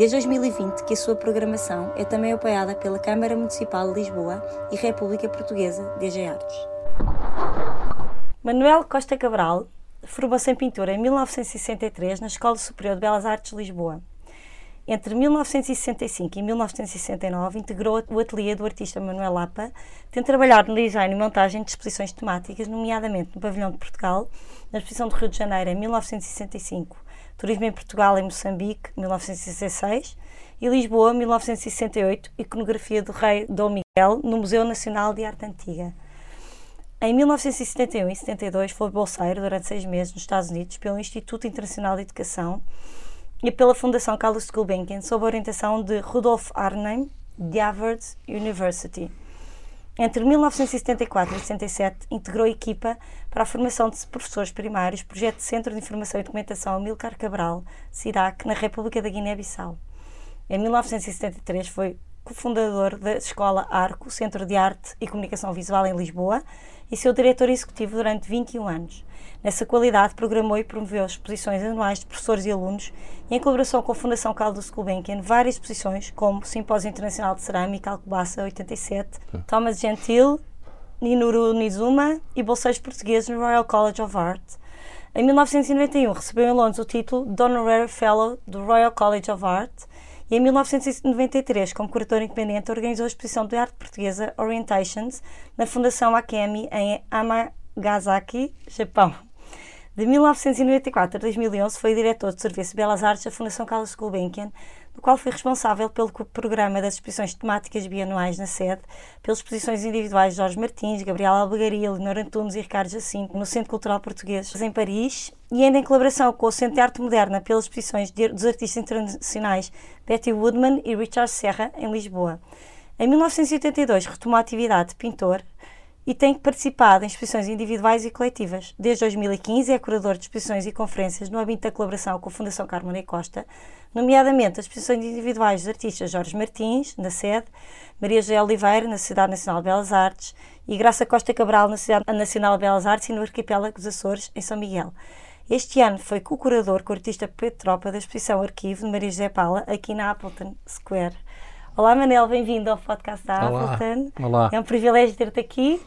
Desde 2020 que a sua programação é também apoiada pela Câmara Municipal de Lisboa e República Portuguesa DG Artes. Manuel Costa Cabral formou-se em pintura em 1963 na Escola Superior de Belas Artes de Lisboa. Entre 1965 e 1969 integrou o ateliê do artista Manuel Lapa, tendo trabalhado no design e montagem de exposições temáticas, nomeadamente no Pavilhão de Portugal, na Exposição do Rio de Janeiro em 1965 Turismo em Portugal em Moçambique, 1966, e Lisboa, 1968, Iconografia do Rei Dom Miguel, no Museu Nacional de Arte Antiga. Em 1971 e 72 foi bolseiro durante seis meses nos Estados Unidos pelo Instituto Internacional de Educação e pela Fundação Carlos Gulbenkian sob a orientação de Rudolf Arnhem, de Harvard University. Entre 1974 e 77, integrou equipa para a formação de professores primários, projeto de Centro de Informação e Documentação Amilcar Cabral, CIRAC, na República da Guiné-Bissau. Em 1973 foi cofundador da Escola Arco, Centro de Arte e Comunicação Visual em Lisboa, e seu diretor executivo durante 21 anos. Nessa qualidade, programou e promoveu exposições anuais de professores e alunos e, em colaboração com a Fundação Caldas Gulbenkian, várias exposições, como Simpósio Internacional de Cerâmica, Alcobaça 87, Thomas Gentil, Ninuru Nizuma e bolseiros portugueses no Royal College of Art. Em 1991, recebeu em Londres o título de Honorary Fellow do Royal College of Art e em 1993, como curator independente, organizou a exposição de arte portuguesa Orientations na Fundação Akemi em Amagasaki, Japão. De 1994 a 2011 foi diretor de Serviço de Belas Artes da Fundação Carlos Gulbenkian, do qual foi responsável pelo programa das exposições temáticas bianuais na sede, pelas exposições individuais de Jorge Martins, Gabriel Albegaria, Leonor Antunes e Ricardo Jacinto no Centro Cultural Português em Paris, e ainda em colaboração com o Centro de Arte Moderna pelas exposições dos artistas internacionais Betty Woodman e Richard Serra em Lisboa. Em 1982 retomou a atividade de pintor, e tem participado em exposições individuais e coletivas. Desde 2015 é curador de exposições e conferências no âmbito da colaboração com a Fundação Carmen Costa, nomeadamente as exposições individuais dos artistas Jorge Martins, na sede, Maria José Oliveira, na Cidade Nacional de Belas Artes, e Graça Costa Cabral, na Cidade Nacional de Belas Artes e no Arquipélago dos Açores, em São Miguel. Este ano foi co-curador com o artista Pedro Tropa da exposição Arquivo de Maria José Paula, aqui na Appleton Square. Olá Manel, bem-vindo ao podcast da Olá. Appleton. Olá. É um privilégio ter-te aqui.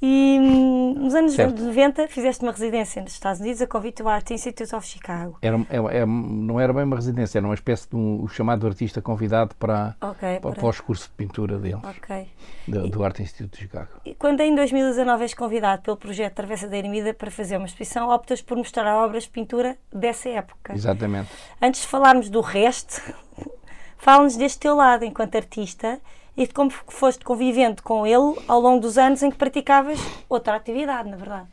E hum, nos anos certo. 90 fizeste uma residência nos Estados Unidos a convite do Art Institute of Chicago. Era, é, é, não era bem uma residência, era uma espécie de um, o chamado artista convidado para, okay, para, para, os cursos de pintura deles, okay. do, do Art Institute de Chicago. E quando em 2019 és convidado pelo projeto Travessa da Ermida para fazer uma exposição, optas por mostrar obras de pintura dessa época. Exatamente. Antes de falarmos do resto, fala-nos deste teu lado enquanto artista e de como foste convivendo com ele ao longo dos anos em que praticavas outra atividade, na verdade.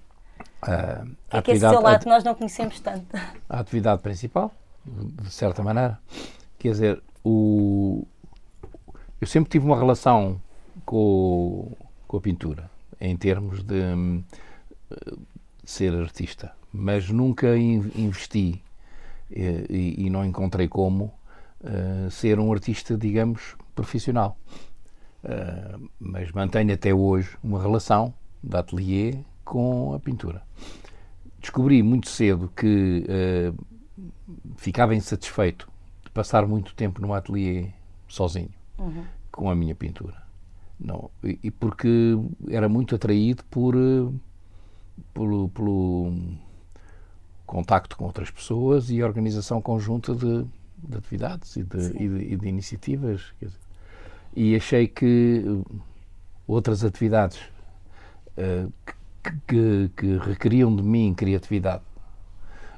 Uh, é que esse seu lado nós não conhecemos tanto. A atividade principal, de certa maneira. Quer dizer, o, eu sempre tive uma relação com, com a pintura, em termos de, de ser artista, mas nunca investi e, e, e não encontrei como uh, ser um artista, digamos, profissional. Uh, mas mantenho até hoje uma relação de ateliê com a pintura. Descobri muito cedo que uh, ficava insatisfeito de passar muito tempo no ateliê sozinho, uhum. com a minha pintura. Não, e, e porque era muito atraído por, pelo, pelo contacto com outras pessoas e organização conjunta de, de atividades e de, e de, e de iniciativas. Dizer, e achei que outras atividades uh, que, que, que, requeriam de mim criatividade.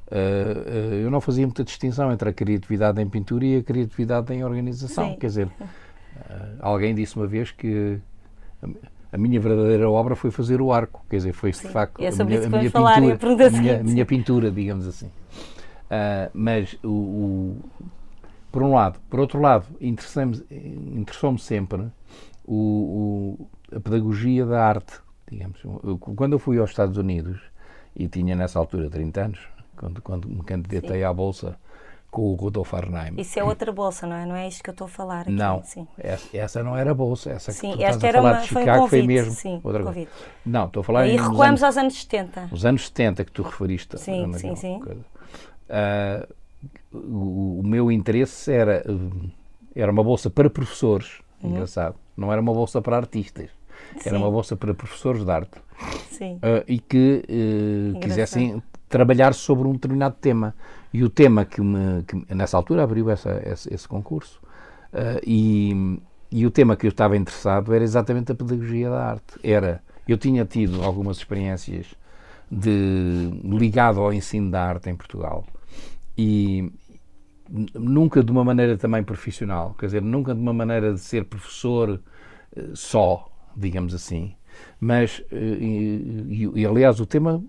Uh, uh, eu não fazia muita distinção entre a criatividade em pintura e a criatividade em organização. Sim. Quer dizer, alguém disse uma vez que a, a minha verdadeira obra foi fazer o arco. Quer dizer, foi Sim. de facto é a minha, a minha pintura, a minha, a minha pintura, digamos assim. Mas o, o por um lado. Por outro lado, interessou-me sempre o, a pedagogia da arte, digamos. Quando eu fui aos Estados Unidos, e tinha nessa altura 30 anos, quando, quando me candidatei Sim. à Bolsa com o Rodolfo Arnheim. Isso é outra bolsa, não é? Não é isto que eu estou a falar aqui. Não. Essa, essa não era bolsa. Essa sim, que tu esta era uma, de Chicago foi, um convite, mesmo sim, outra convite. Não, estou a falar E recuamos anos, aos anos 70. Os anos 70 que tu referiste. Sim, sim, sim. Uh, o, o, meu interesse era, era uma bolsa para professores, uhum. engraçado. Não era uma bolsa para artistas. Sim. Era uma bolsa para professores de arte. Uh, e que uh, quisessem trabalhar sobre um determinado tema. E o tema que, me, que nessa altura abriu essa, esse, esse concurso. Uh, e, e o tema que eu estava interessado era exatamente a pedagogia da arte. Era, eu tinha tido algumas experiências de ligado ao ensino da arte em Portugal e nunca de uma maneira também profissional, quer dizer, nunca de uma maneira de ser professor só, digamos assim, mas e, e, e aliás o tema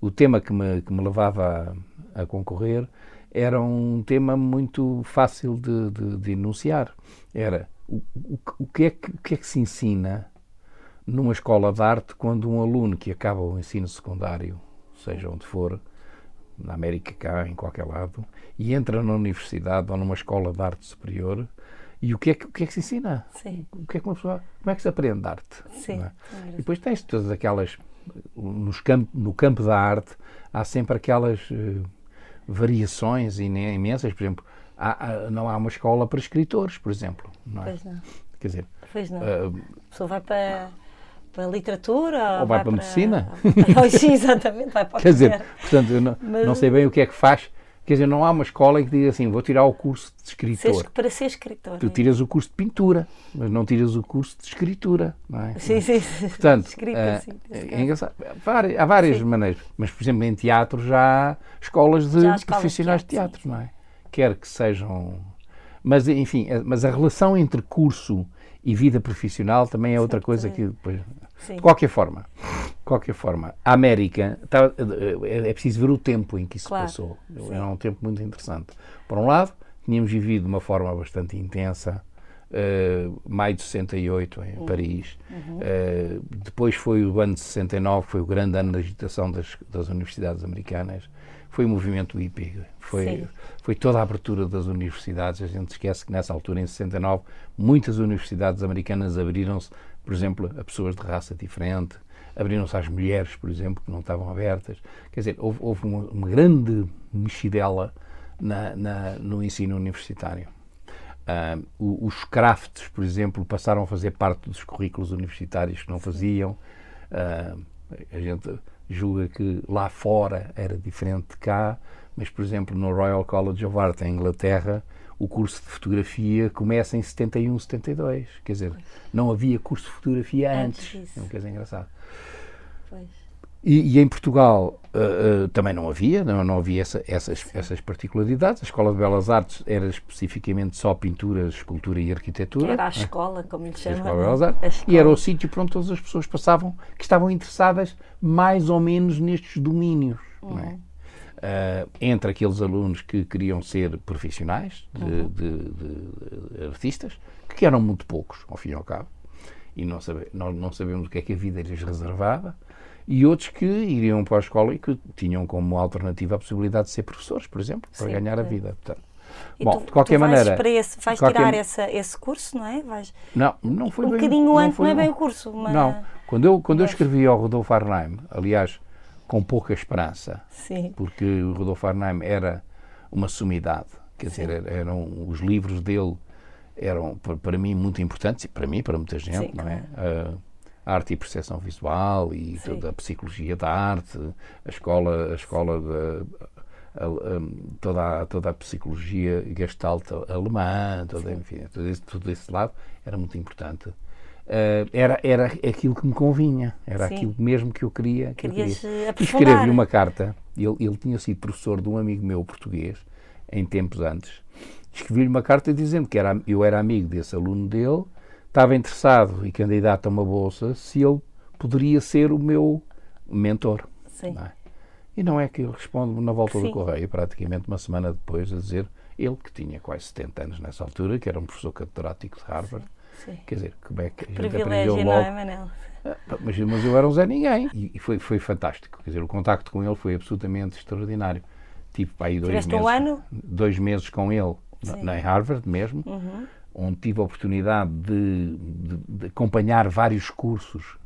o tema que me, que me levava a, a concorrer era um tema muito fácil de, de, de enunciar. Era o, o, o, que é que, o que é que se ensina numa escola de arte quando um aluno que acaba o ensino secundário, seja onde for, na América cá, em qualquer lado, e entra na universidade ou numa escola de arte superior, e o que é que, o que, é que se ensina? Sim. O que é que uma pessoa, como é que se aprende arte? Sim. É? E depois tens todas aquelas nos campo, no campo da arte há sempre aquelas uh, variações imensas. Por exemplo, há, há, não há uma escola para escritores, por exemplo. Não é? Pois não. Quer dizer, pois não. Uh, a pessoa vai para, para a literatura ou, vai, vai para, a medicina. Sim, exatamente, vai para Quer dizer, portanto, eu não, Mas... não sei bem o que é que faz Quer dizer, não há uma escola que diga assim, vou tirar o curso de escritor. para ser escritor. Tu tiras o curso de pintura, mas não tiras o curso de escritura, não é? Sim, sim, sim. Portanto, Escrita, é, sim, é engraçado. Há várias sim. maneiras, mas, por exemplo, em teatro já há escolas de escolas profissionais de teatro, de teatro não é? Quer que sejam... Mas, enfim, mas a relação entre curso e vida profissional também é outra coisa que depois... Sim. De qualquer forma, qualquer forma, a América, tá, é preciso ver o tempo em que isso claro. passou. Sim. Era um tempo muito interessante. Por um lado, tínhamos vivido de uma forma bastante intensa, uh, maio de 68 em uhum. Paris. Uhum. Uh, depois foi o ano de 69, foi o grande ano da agitação das, das universidades americanas. Foi o movimento hippie, foi, foi toda a abertura das universidades. A gente esquece que nessa altura, em 69, muitas universidades americanas abriram-se por exemplo, a pessoas de raça diferente, abriram-se às mulheres, por exemplo, que não estavam abertas. Quer dizer, houve, houve uma, uma, grande mexidela na, na, no ensino universitário. Uh, os crafts, por exemplo, passaram a fazer parte dos currículos universitários que não faziam. Uh, a gente julga que lá fora era diferente de cá, mas, por exemplo, no Royal College of Art, em Inglaterra, o curso de fotografia começa em 71, 72. Quer dizer, não havia curso de fotografia antes. antes. É uma coisa engraçada. E, e, em Portugal uh, uh, também não havia, não, não havia essa, essas, essas particularidades. A Escola de Belas Artes era especificamente só pintura, escultura e arquitetura. Era a escola, como lhe chama. E era o sítio para onde todas as pessoas passavam que estavam interessadas mais ou menos nestes domínios. Uhum. É? Uhum uh, entre aqueles alunos que queriam ser profissionais, de, uhum. de, de, de, artistas, que eram muito poucos, ao fim e ao cabo, e não sabe, nós não sabemos o que é que a vida lhes reservava, e outros que iriam para a escola e que tinham como alternativa a possibilidade de ser professores, por exemplo, para Sim, ganhar a vida. Portanto, e Bom, tu, de qualquer maneira. Para esse, vais qualquer... tirar essa, esse curso, não é? Vais... Não, não foi um bem. Um bocadinho antes, não, é bem o curso. Não, quando eu, quando eu escrevi ao Rodolfo Arnheim, aliás, com pouca esperança. Sim. Porque o Rodolfo Arnheim era uma sumidade. Quer Sim. dizer, eram os livros dele eram para mim muito importantes e para mim para muita gente, Sim, não é? A arte e percepção visual e toda a psicologia da arte, a escola, a escola de, a, a, toda, a, toda a psicologia gestalt alemã, toda, enfim, todo esse, todo esse lado era muito importante. Uh, era, era aquilo que me convinha, era Sim. aquilo mesmo que eu queria. Que Querias eu queria. Eh, Escrevi uma carta, ele, ele tinha sido professor de um amigo meu português, em tempos antes. Escrevi-lhe uma carta dizendo que era, eu era amigo desse aluno dele, estava interessado e candidato a uma bolsa, se ele poderia ser o meu mentor. Sim. Não é? E não é que ele responde na volta Sim. do correio, praticamente uma semana depois, a dizer ele que tinha quase 70 anos nessa altura, que era um professor catedrático de Harvard, Sim. Quer dizer, como é que a gente aprendeu não logo. é, Manel? Ah, Mas, mas eu era um Zé Ninguém e, e foi, foi fantástico. Quer dizer, o contacto com ele foi absolutamente extraordinário. Tive para aí dois Tiveste meses. um ano? Dois meses com ele na, Sim. Uhum. na Harvard mesmo, onde tive a oportunidade de, de- de acompanhar vários cursos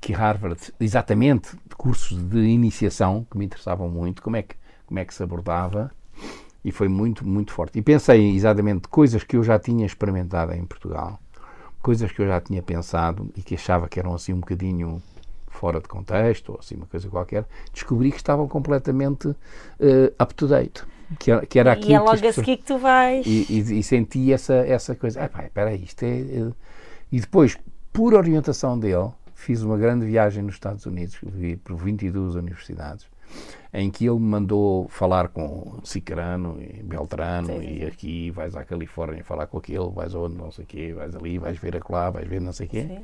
que Harvard, exatamente cursos de iniciação que me interessavam muito, como é que, como é que se abordava, e foi muito, muito forte. E pensei exatamente coisas que eu já tinha experimentado em Portugal, coisas que eu já tinha pensado e que achava que eram assim um bocadinho fora de contexto, ou assim uma coisa qualquer, descobri que estavam completamente eh, up to date. Que que era aquilo E é logo a seguir que tu vais. e, e- e senti essa, essa coisa. Ah, pá, espera aí, isto é. eh", E depois, por orientação dele, fiz uma grande viagem nos Estados Unidos, vi por 22 universidades, em que ele me mandou falar com Cicrano e Beltrano, Sim, sim, e aqui, vais à Califórnia falar com aquele, vais aonde, não sei o quê, vais ali, vais ver acolá, vais ver não sei o quê Sim.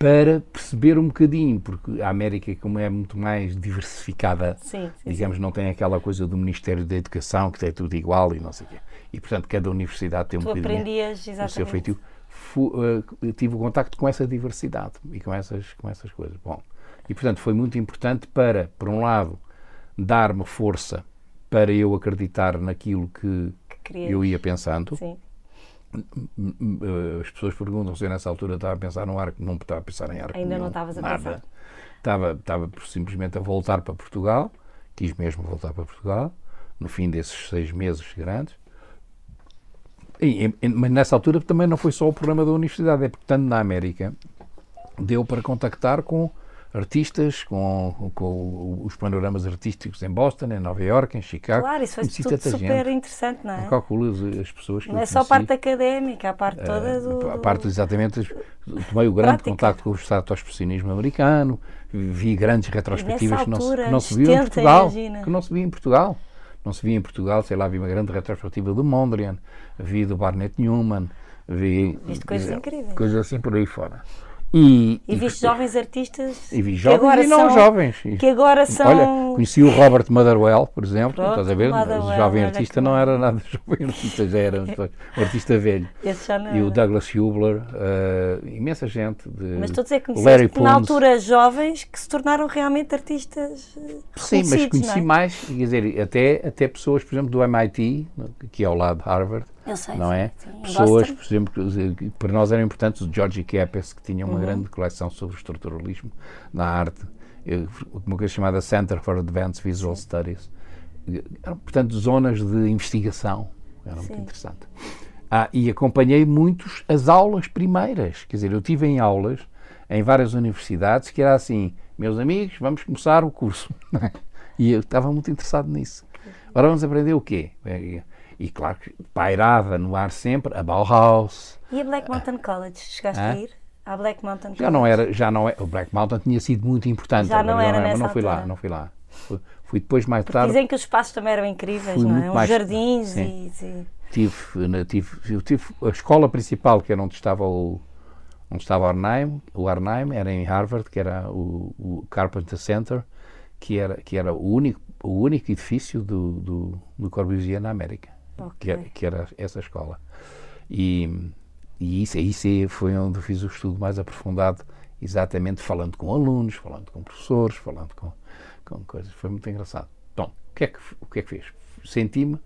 Para perceber um bocadinho, porque a América, como é muito mais diversificada, Sim, sim, digamos, não tem aquela coisa do Ministério da Educação, que é tudo igual e não sei o quê. E, portanto, cada universidade tem um Tu bocadinho o seu feitio. Eh, tive o contacto com essa diversidade e com essas, com essas coisas. Bom, e, portanto, foi muito importante para, por um lado, dar-me força para eu acreditar naquilo que Que eu ia pensando. Sim. As pessoas perguntam se eu nessa altura estava a pensar no arco, não estava a pensar em arco. Ainda não nenhum, estavas a nada. pensar. Estava, estava simplesmente a voltar para Portugal, quis mesmo voltar para Portugal, no fim desses seis meses grandes. E- e- mas nessa altura também não foi só o problema da universidade, é porque tanto na América deu para contactar com artistas, com, com os panoramas artísticos em Boston, em Nova York, em Chicago. Claro, isso foi tudo super gente. interessante, não é? Não calculas as pessoas que Não é só a parte académica, a parte toda do. A parte exatamente, tomei o grande contacto com o expressionismo americano, vi grandes retrospectivas que não, se, que não se viam em 70, Portugal. imagina. Que não se via em Portugal. Não se via em Portugal, sei lá, vi uma grande retrospectiva do Mondrian, vi do Barnett Newman, vi Viste coisas incríveis. coisas assim por aí fora. E, E viste jovens artistas. e vi que jovens agora e não são- jovens. E- Que agora são. Olha, conheci o Robert Motherwell, por exemplo, Pronto, estás a ver? Motherwell, o jovem olha artista que não era nada jovem artista, já era um artista velho. E o. Douglas Hubler, eh, imensa gente. De Mas tu dizer que Larry conheceste na altura jovens que se tornaram realmente artistas eh, Sim, mas conheci é? mais, quer dizer, até, até pessoas, por exemplo, do MIT, que é ao lado de Harvard, Eu sei, não sim, é? sim. Pessoas, por exemplo, para nós eram importantes, o Georgie Kepes, que tinha uma Uhum. grande coleção sobre estruturalismo na arte, uma coisa chamada Center for Advanced Visual Studies. Eram, portanto, zonas de investigação. Era muito Sim. interessante. Ah, e acompanhei muitos as aulas primeiras. Quer dizer, eu tive em aulas em várias universidades que era assim, meus amigos, vamos começar o curso. e eu estava muito interessado nisso. Agora vamos aprender o quê? E, claro que pairava no ar sempre a Bauhaus. E a Black Mountain College? Chegaste Hã? a ir? À Black Mountain Já não era, já não é, o Black Mountain tinha sido muito importante. Já não agora era mas nessa não fui lá, altura. não fui lá. Fui, fui depois mais tarde. Dizem que os espaços também eram incríveis, não é? Uns mais- jardins sim. e, e- tive, tive, eu tive a escola principal, que era onde estava o onde estava o Arnhem, o Arnhem era em Harvard, que era o, o Carpenter Center, que era, que era o, único, o único edifício do, do, do Corbusier na América, que, era, Ok. que era essa escola. E, e isso, isso aí foi onde eu fiz o estudo mais aprofundado, exatamente falando com alunos, falando com professores, falando com, com coisas. Foi muito engraçado. Então, o que é que, o que, é que fez? Senti-me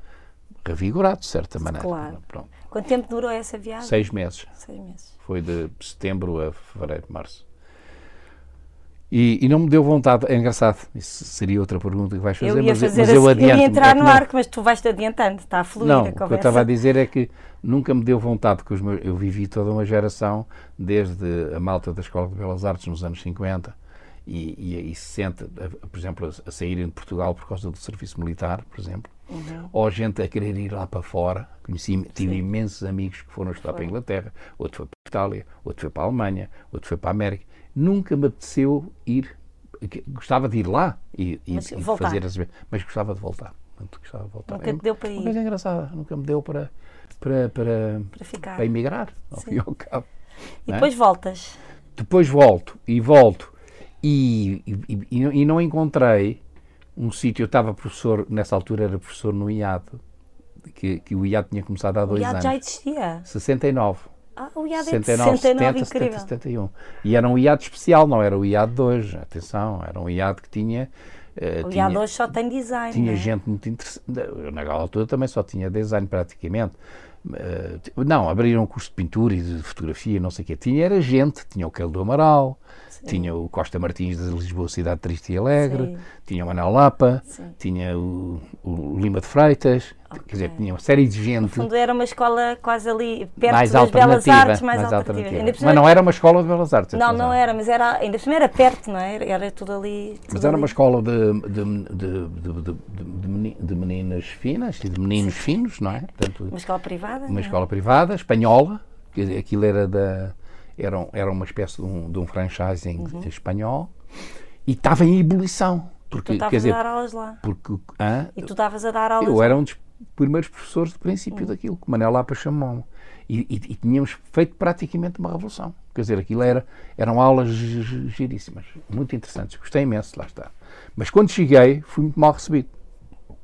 revigorado, de certa maneira. Claro. Pronto. Quanto tempo durou essa viagem? Seis meses. Seis meses. Foi de setembro a fevereiro, março. E, e não me deu vontade. É engraçado. Isso seria outra pergunta que vais fazer, Eu mas, eu- fazer mas eu eu adianto. ia entrar É que no não- arco, mas tu vais-te adiantando, está a fluir Não, a o que eu conversa. estava a dizer é que nunca me deu vontade, porque os meus, eu vivi toda uma geração, desde a malta da Escola de Belas Artes nos anos 50 e, e, e 60, a- por exemplo, a, a saírem de Portugal por causa do serviço militar, por exemplo, Uhum. ou gente a querer ir lá para fora. Conheci, tive imensos amigos que foram estudar para a Inglaterra, outro foi para a Itália, outro foi para a Alemanha, outro foi para a América. Nunca me apeteceu ir, gostava de ir lá e, e- Mas e fazer as mas gostava de voltar. Gostava de voltar. Nunca É te deu para uma ir. coisa engraçada, nunca me deu para, para, para, Para ficar. para emigrar, ao Sim. fim e ao cabo. E é? depois voltas. Depois volto e volto e, e, e- não encontrei um sítio. Eu estava professor, nessa altura era professor no IAD, que, que o IAD tinha começado há O dois IAD anos. já existia. 69. Ah, o IAD 69, é de 69, 70, incrível. 70, 71. E era um IAD especial, não era o IAD de hoje. Atenção, era um IAD que tinha. eh, O tinha, IAD hoje só tem design. tinha né? gente muito interessante. Naquela altura também só tinha design praticamente. T- não, abriram um curso de pintura e de fotografia, não sei o quê. Tinha era gente, tinha o Quelo do Amaral, tinha o Costa Martins de Lisboa Cidade Triste e Alegre, Sim. tinha o Manel Lapa, Sim. tinha o, o Lima de Freitas, quer dizer, tinha uma série de gente No fundo era uma escola quase ali, perto mais das Belas alternativa. Artes, mais, alternativa. Ainda por cima- Mas não era uma escola de Belas Artes. Não, não era, mas era, ainda por cima era perto, não é? Era, era tudo ali. Tudo Mas era ali. uma escola de, de, de, de, de, de meni- de meninas finas e de meninos finos, não é? Portanto, Uma escola privada? uma não é? escola privada, espanhola, aquilo era, da, era, era uma espécie de um, de um franchising espanhol e estava em ebulição. Uhum. Tu Porque, estavas a dar aulas lá. porque? E tu estavas a dar aulas eu lá. era um dos primeiros professores do princípio daquilo, que Manel Lapa chamou-me. E, e, e tínhamos feito praticamente uma revolução. Quer dizer, aquilo era, eram aulas gi- gi- giríssimas, muito interessantes. Gostei imenso de lá estar. Mas quando cheguei, fui muito mal recebido.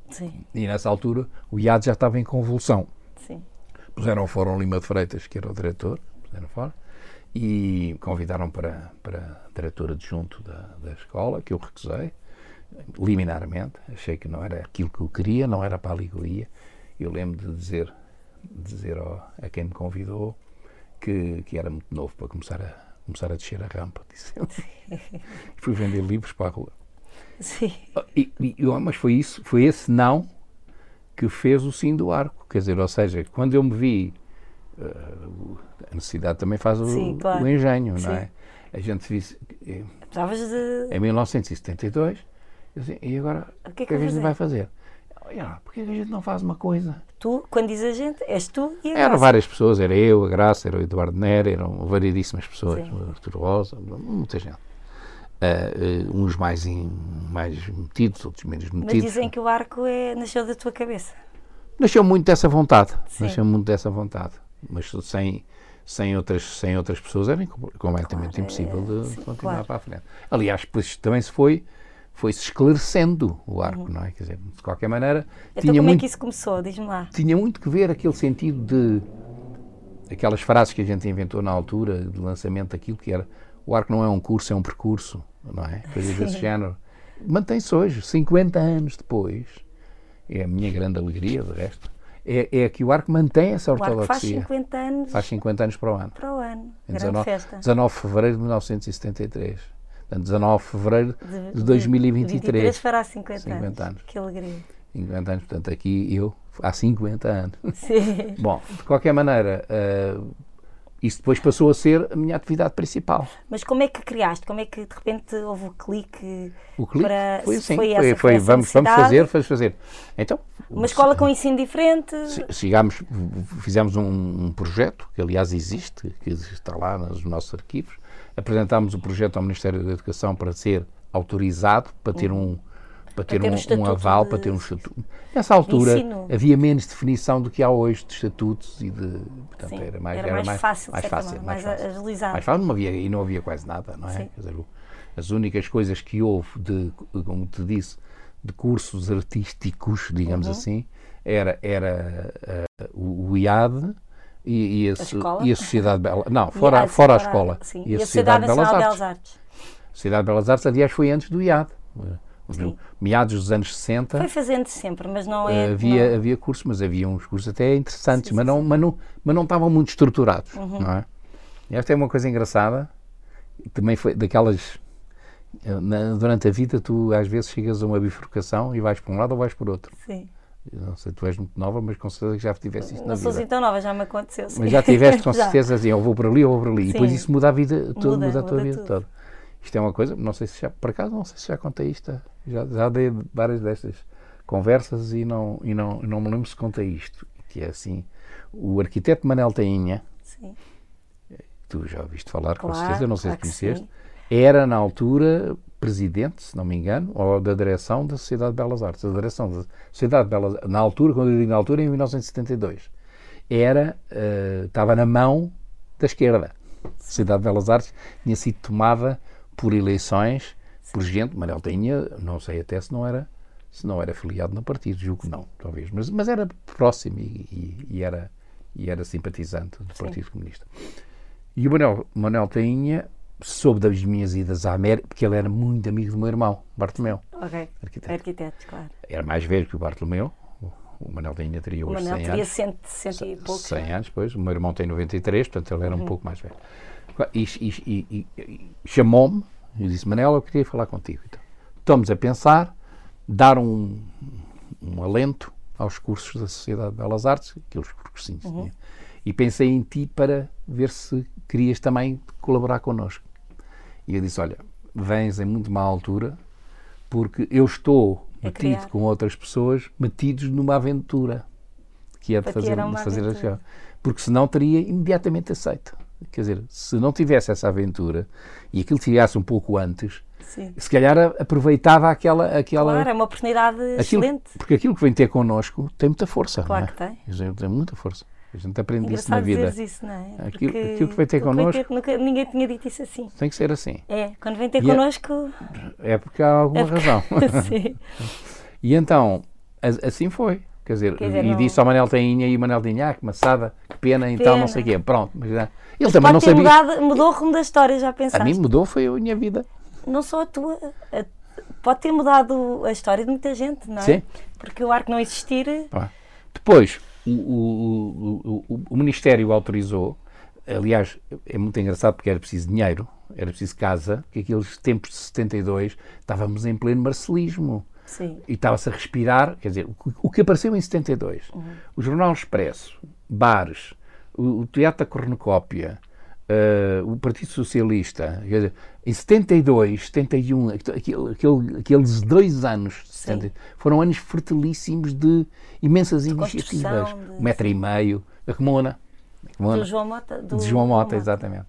Sim, E nessa altura, o IAD já estava em convulsão. sim. Puseram fora o Lima de Freitas, que era o diretor, puseram fora, e convidaram para, para a diretora adjunto da, da escola, que eu recusei, liminarmente. Achei que não era aquilo que eu queria, não era para ali que eu ia. Eu lembro de dizer, dizer ao- a quem me convidou que, que era muito novo para começar a, começar a descer a rampa. Disse. E fui vender livros para a rua. Sim. E, e- e, mas foi isso, foi esse não que fez o sim do arco. Quer dizer, ou seja, quando eu me vi, a necessidade também faz o, Sim, claro. o engenho, Sim. não é? A gente disse, eh, de. em 1972, eu disse, e agora O que é o que que a gente vai fazer? Olha, por que a gente não faz uma coisa? Tu, quando diz a gente, és tu e a Eram várias pessoas, era eu, a Graça, era o Eduardo Nera, eram variedíssimas pessoas, Sim. o Arturo Rosa, muita gente. Ah, ah, uns mais, em- mais metidos, outros menos Mas metidos. dizem que o arco é, nasceu da tua cabeça. Nasceu muito dessa vontade, Sim. nasceu muito dessa vontade, mas sem, sem, outras, sem outras pessoas era completamente Claro, impossível de sim, continuar claro. para a frente. Aliás, depois também se foi, foi se esclarecendo o arco, não é? Quer dizer, de qualquer maneira, Uhum. Então tinha como muito, é que isso começou? Diz-me lá. tinha muito que ver aquele sentido de aquelas frases que a gente inventou na altura de lançamento daquilo que era o arco não é um curso, é um percurso, não é? Coisas desse género. Mantém-se hoje, 50 anos depois, é a minha grande alegria, de resto, é, é que o arco mantém essa O arco faz ortodoxia. 50 anos Faz 50 anos para o ano. para o ano. Em Grande 19, festa. 19 de fevereiro de 1973. Portanto, 19 de fevereiro De- de de 2023. 23 fará 50, 50 anos. Que alegria. 50 anos, portanto, aqui eu há 50 anos. Sim. Bom, de qualquer maneira, eh, isso depois passou a ser a minha atividade principal. Mas como é que criaste? Como é que de repente houve o clique? O clique Para- foi assim, foi foi, essa- foi, vamos, vamos fazer, vamos fazer. Então, Uma escola com ensino diferente? chegámos, fizemos um, um projeto, que aliás existe, que está lá nos nossos arquivos, apresentámos o projeto ao Ministério da Educação para ser autorizado, para ter um para ter, ter um um, aval, de- para ter um estatuto. Nessa altura ensino. havia menos definição do que há hoje de estatutos e de. Portanto, Sim, era mais, era mais fácil, de mais fácil, mais mais fácil. agilizado. Mais fácil, não havia, e não havia quase nada, não é? Dizer, as únicas coisas que houve, de, como te disse, de cursos artísticos, digamos Uhum. assim, era, era eh, o, IAD e, e a, escola? e a Sociedade Bela. Não, fora, IAD, fora a escola. Sim. E a Sociedade, Nacional de Belas Belas Artes. Artes. A Sociedade de Belas Artes, aliás, foi antes do IAD. Sim. Meados dos anos 60. Foi fazendo sempre, mas não é. Havia, não- havia cursos, mas havia uns cursos até interessantes, Sim, mas, sim, Uhum. não, mas, não, mas não estavam muito estruturados, não é? E esta é uma coisa engraçada, também foi daquelas, eh, na- durante a vida tu às vezes chegas a uma bifurcação e vais para um lado ou vais para o outro. Sim. Eu não sei, tu és muito nova, mas com certeza que já tiveste isso na Não sou vida. assim tão nova, já me aconteceu. sim. Mas já tiveste com certeza assim, eu vou para ali ou vou para ali. E depois Sim. isso muda a vida toda, Muda, muda, a tua muda vida tudo. toda. Isto é uma coisa, não sei se já, por acaso, não sei se já contei isto. Já, já dei várias destas conversas e não, e não, não me lembro se contei isto. Que é assim, o arquiteto Manel Tainha, Sim. tu já ouviste falar com Claro, certeza, não sei claro se conheceste, era na altura presidente, se não me engano, ou da direção da Sociedade de Belas Artes. A direção da Sociedade de Belas na altura, quando eu digo na altura, em 1972, era, eh, estava na mão da esquerda. A Sociedade de Belas Artes tinha sido tomada por eleições, por gente, Manel Tainha, não sei até se não era se não era afiliado no partido, julgo que não, talvez, mas, mas era próximo e, e- e era, e era simpatizante do Sim. Partido Comunista. E o Manuel, Manuel Tainha soube das minhas idas à América, porque ele era muito amigo do meu irmão, Bartolomeu. Ok. Arquiteto. Arquiteto, claro. Era mais velho que o Bartolomeu. O Manuel Tainha teria hoje 100 anos. O Manuel teria 100, 100 e pouco. 100 anos, pois. O meu irmão tem 93, portanto ele era uhum. um pouco mais velho. E, e, e, chamou-me e disse: Manel, eu queria falar contigo. Então, estamos a pensar dar um, um alento aos cursos da Sociedade de Belas Artes, aqueles cursinhos uhum. E pensei em ti para ver se querias também colaborar connosco. E eu disse: Olha, vens em muito má altura, porque eu estou metido com outras pessoas, metidos numa aventura que é de fazer, fazer a show. Porque senão teria imediatamente aceito. Quer dizer, se não tivesse essa aventura e aquilo tivesse um pouco antes, Sim. se calhar aproveitava aquela. aquela claro, é uma oportunidade aquilo, excelente. Porque aquilo que vem ter connosco tem muita força. Claro é? que tem. Dizer, tem muita força. A gente aprende isso na vida. Isso, não é? Aquilo, aquilo, que vem ter connosco. Ter, nunca, ninguém tinha dito isso assim. Tem que ser assim. É, quando vem ter e é- connosco. É, é porque há alguma é porque... razão. Sim. e então, assim foi. Quer dizer, Quer dizer e não... disse ao Manel Tainha e o Manel Tainha, ah, que maçada, que pena, pena. então não sei o quê. Pronto. Mas, ele mas também não sabia. Mudado, mudou o rumo da história, já pensaste? A mim mudou, foi a minha vida. Não só a tua. A, pode ter mudado a história de muita gente, não é? Sim. Porque o arco não existir. Depois, o, o, o, o Ministério autorizou, aliás, é muito engraçado porque era preciso dinheiro, era preciso casa, que aqueles tempos de 72 estávamos em pleno marcelismo. Sim. E estava-se a respirar, quer dizer, o, que apareceu em 72, uhum. o Jornal Expresso, bares, o, o Teatro da Cornucópia, uh, o Partido Socialista, quer dizer, em 72, 71, aquele, aquele, aqueles dois anos 70, foram anos fertilíssimos de imensas de iniciativas. De... Um metro e meio, a Remona. Do João Mota. Do... De João Mota, exatamente.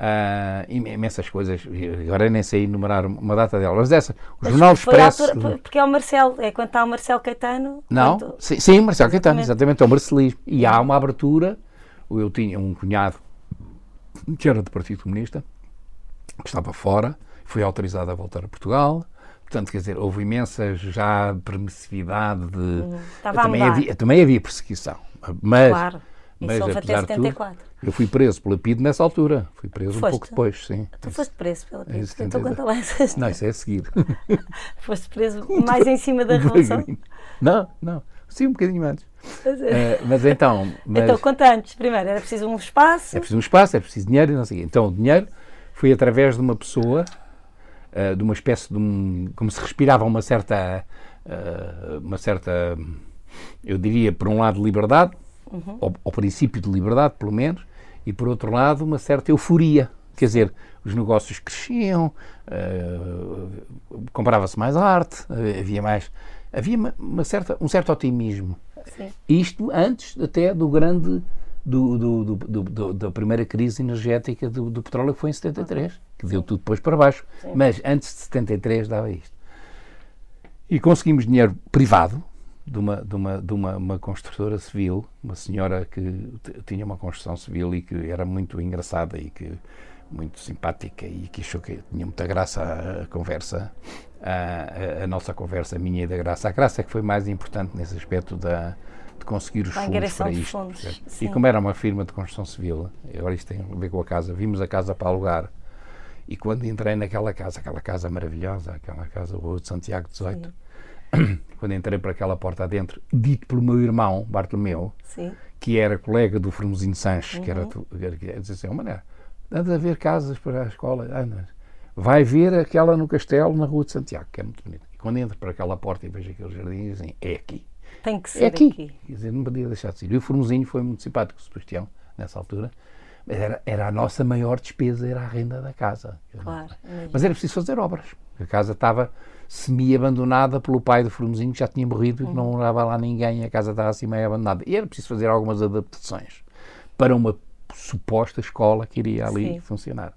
Uh, imensas coisas, agora nem sei enumerar uma data delas, mas essa, o mas Jornal Expresso. Altura, porque é o Marcelo, é quando está o Marcelo Caetano. Não, quando... sim, sim, Marcelo Caetano, exatamente, é o marcelismo. E há uma abertura, eu tinha um cunhado que era do Partido Comunista, que estava fora, foi autorizado a voltar a Portugal. Portanto, quer dizer, houve imensas já permissividade de. Hum, também, havia, também havia perseguição. Mas, claro. Mas, Isso houve até 74. Tudo, eu fui preso pela PID nessa altura. Fui preso foste? um pouco depois, sim. Tu foste preso pela PID? Então conta lá essa Não, isso é a seguir. foste preso mais em cima da Revolução? Não, não. Sim, um bocadinho antes. Mas, uh, mas então. Mas, então, conta antes. Primeiro, era preciso um espaço. É preciso um espaço, é preciso dinheiro e não sei o quê. Então, o dinheiro foi através de uma pessoa, uh, de uma espécie de um. como se respirava uma certa. Uh, uma certa. eu diria, por um lado, liberdade, uhum. ao, ao princípio de liberdade, pelo menos, e por outro lado, uma certa euforia. Quer dizer, os negócios cresciam, uh, comprava-se mais arte, havia mais havia uma, uma, certa, um certo otimismo. Sim. Isto antes até do grande do, do, do, da primeira crise energética do, petróleo que foi em 73, que deu tudo depois para baixo. Sim. Mas antes de 73 dava isto. E conseguimos dinheiro privado de uma, de uma, de uma, uma construtora civil, uma senhora que tinha uma construção civil e que era muito engraçada e que muito simpática e que achou que tinha muita graça a, a conversa a, a, nossa conversa, a minha e da Graça. A Graça é que foi mais importante nesse aspecto da, de conseguir os fundos para isto. Fundos, e como era uma firma de construção civil, agora isto tem a ver com a casa, vimos a casa para alugar. E quando entrei naquela casa, aquela casa maravilhosa, aquela casa de Santiago 18, quando entrei para aquela porta adentro, dito pelo meu irmão, Bartolomeu, Sim. que era colega do Formosinho Sanches, uhum. que era, que era, disse assim, oh, maneira, anda a ver casas para a escola, anda vai ver aquela no castelo na Rua de Santiago, que é muito bonita. E quando entra para aquela porta e vejo aqueles jardins, dizem, é aqui. Tem que ser é aqui. aqui. Quer dizer, não podia deixar de ser. E o Formosinho foi muito simpático, Sebastião, nessa altura. Mas era, era a nossa maior despesa, era a renda da casa. Claro. Mas era preciso fazer obras. A casa estava semi-abandonada pelo pai do Formosinho, que já tinha morrido, uhum. não morava lá ninguém, a casa estava assim meio abandonada. E era preciso fazer algumas adaptações para uma suposta escola que iria ali Sim. funcionar.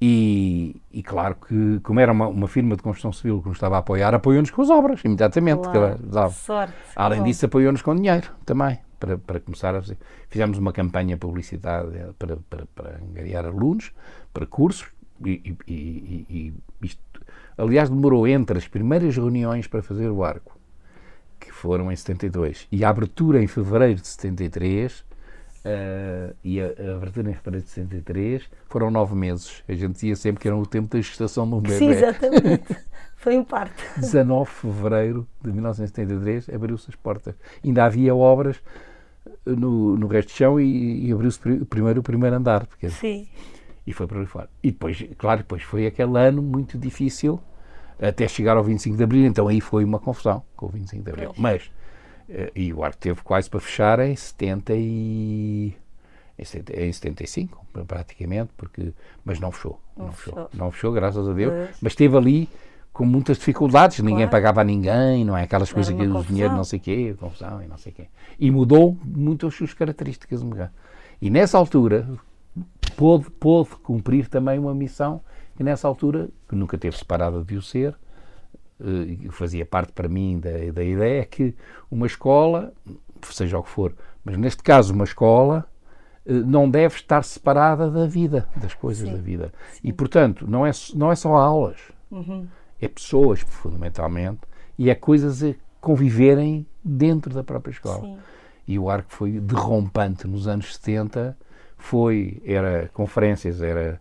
E, e, claro que, como era uma, uma, firma de construção civil que nos estava a apoiar, apoiou-nos com as obras, imediatamente. Claro. Ela, Sorte. Além disso, apoiou-nos com dinheiro também, para, para começar a fazer. Fizemos uma campanha publicidade para, para, para angariar alunos, para cursos, e, e, e, isto, aliás, demorou entre as primeiras reuniões para fazer o arco, que foram em 72, e a abertura em fevereiro de 73 Uh, e a, a abertura em fevereiro de 63 foram nove meses. A gente dizia sempre que era o tempo da gestação de um bebê. Sim, exatamente. Foi um parto. 19 de fevereiro de 1973 abriu-se as portas. Ainda havia obras no, no resto de chão e, e abriu-se primeiro o primeiro andar. Porque, Sim. E foi para ali fora. E depois, claro, depois foi aquele ano muito difícil até chegar ao 25 de Abril. Então aí foi uma confusão com o 25 de Abril. Mas eh, e o arco teve quase para fechar em 70 e em 75, praticamente, porque mas não fechou, não, não fechou. fechou, não fechou, graças a Deus, mas esteve ali com muitas dificuldades, claro. ninguém pagava a ninguém, não é aquelas coisas que o dinheiro não sei quê, confusão e não sei quê. E mudou muito as suas características E nessa altura pôde, pôde cumprir também uma missão que nessa altura, que nunca teve separada de o ser, uh, fazia parte para mim da, da ideia, é que uma escola, seja o que for, mas neste caso uma escola, uh, não deve estar separada da vida, das coisas Sim. da vida. Sim. E, portanto, não é, não é só aulas, uhum. é pessoas, fundamentalmente, e é coisas a conviverem dentro da própria escola. Sim. E o arco foi derrompante nos anos 70, foi, era conferências, era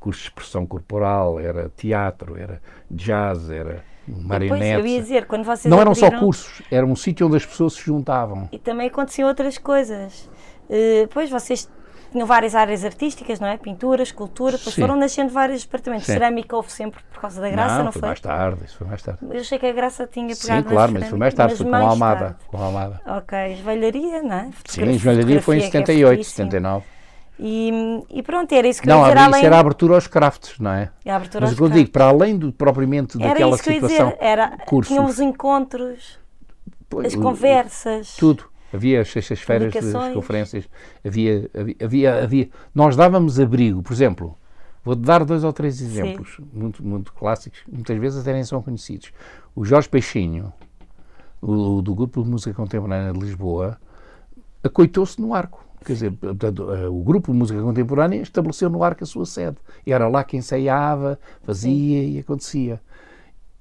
curso de expressão corporal, era teatro, era jazz, era eu ia dizer, quando vocês Não eram só cursos, era um sítio onde as pessoas se juntavam. E também aconteciam outras coisas. Uh, pois vocês tinham várias áreas artísticas, não é? Pintura, escultura, depois Sim. foram nascendo vários departamentos. Sim. Cerâmica houve sempre por causa da graça, não, não foi? foi? mais tarde, isso foi mais tarde. Eu achei que a graça tinha pegado Sim, claro, mas foi mais tarde, foi com a Almada, com a Almada. Ok, esvalharia, não é? Sim, a esvalharia foi em 78, é 79. E, e, pronto, era isso que não, eu ia dizer. Não, isso era a abertura aos crafts, não é? A abertura Mas o que eu digo, para além do, propriamente era daquela situação. Era isso que eu ia dizer. Era, cursos, tínhamos encontros, pois, as conversas. Tudo. Havia as sextas-feiras de conferências. Havia, havia, havia, havia, Nós dávamos abrigo, por exemplo. Vou dar dois ou três exemplos muito, muito clássicos, muitas vezes até nem são conhecidos. O Jorge Peixinho, o, do Grupo de Música Contemporânea de Lisboa, acoitou-se no arco. Quer dizer, portanto, eh, o grupo de música contemporânea estabeleceu no Arco a sua sede. Era lá que ensaiava, fazia Sim. e acontecia.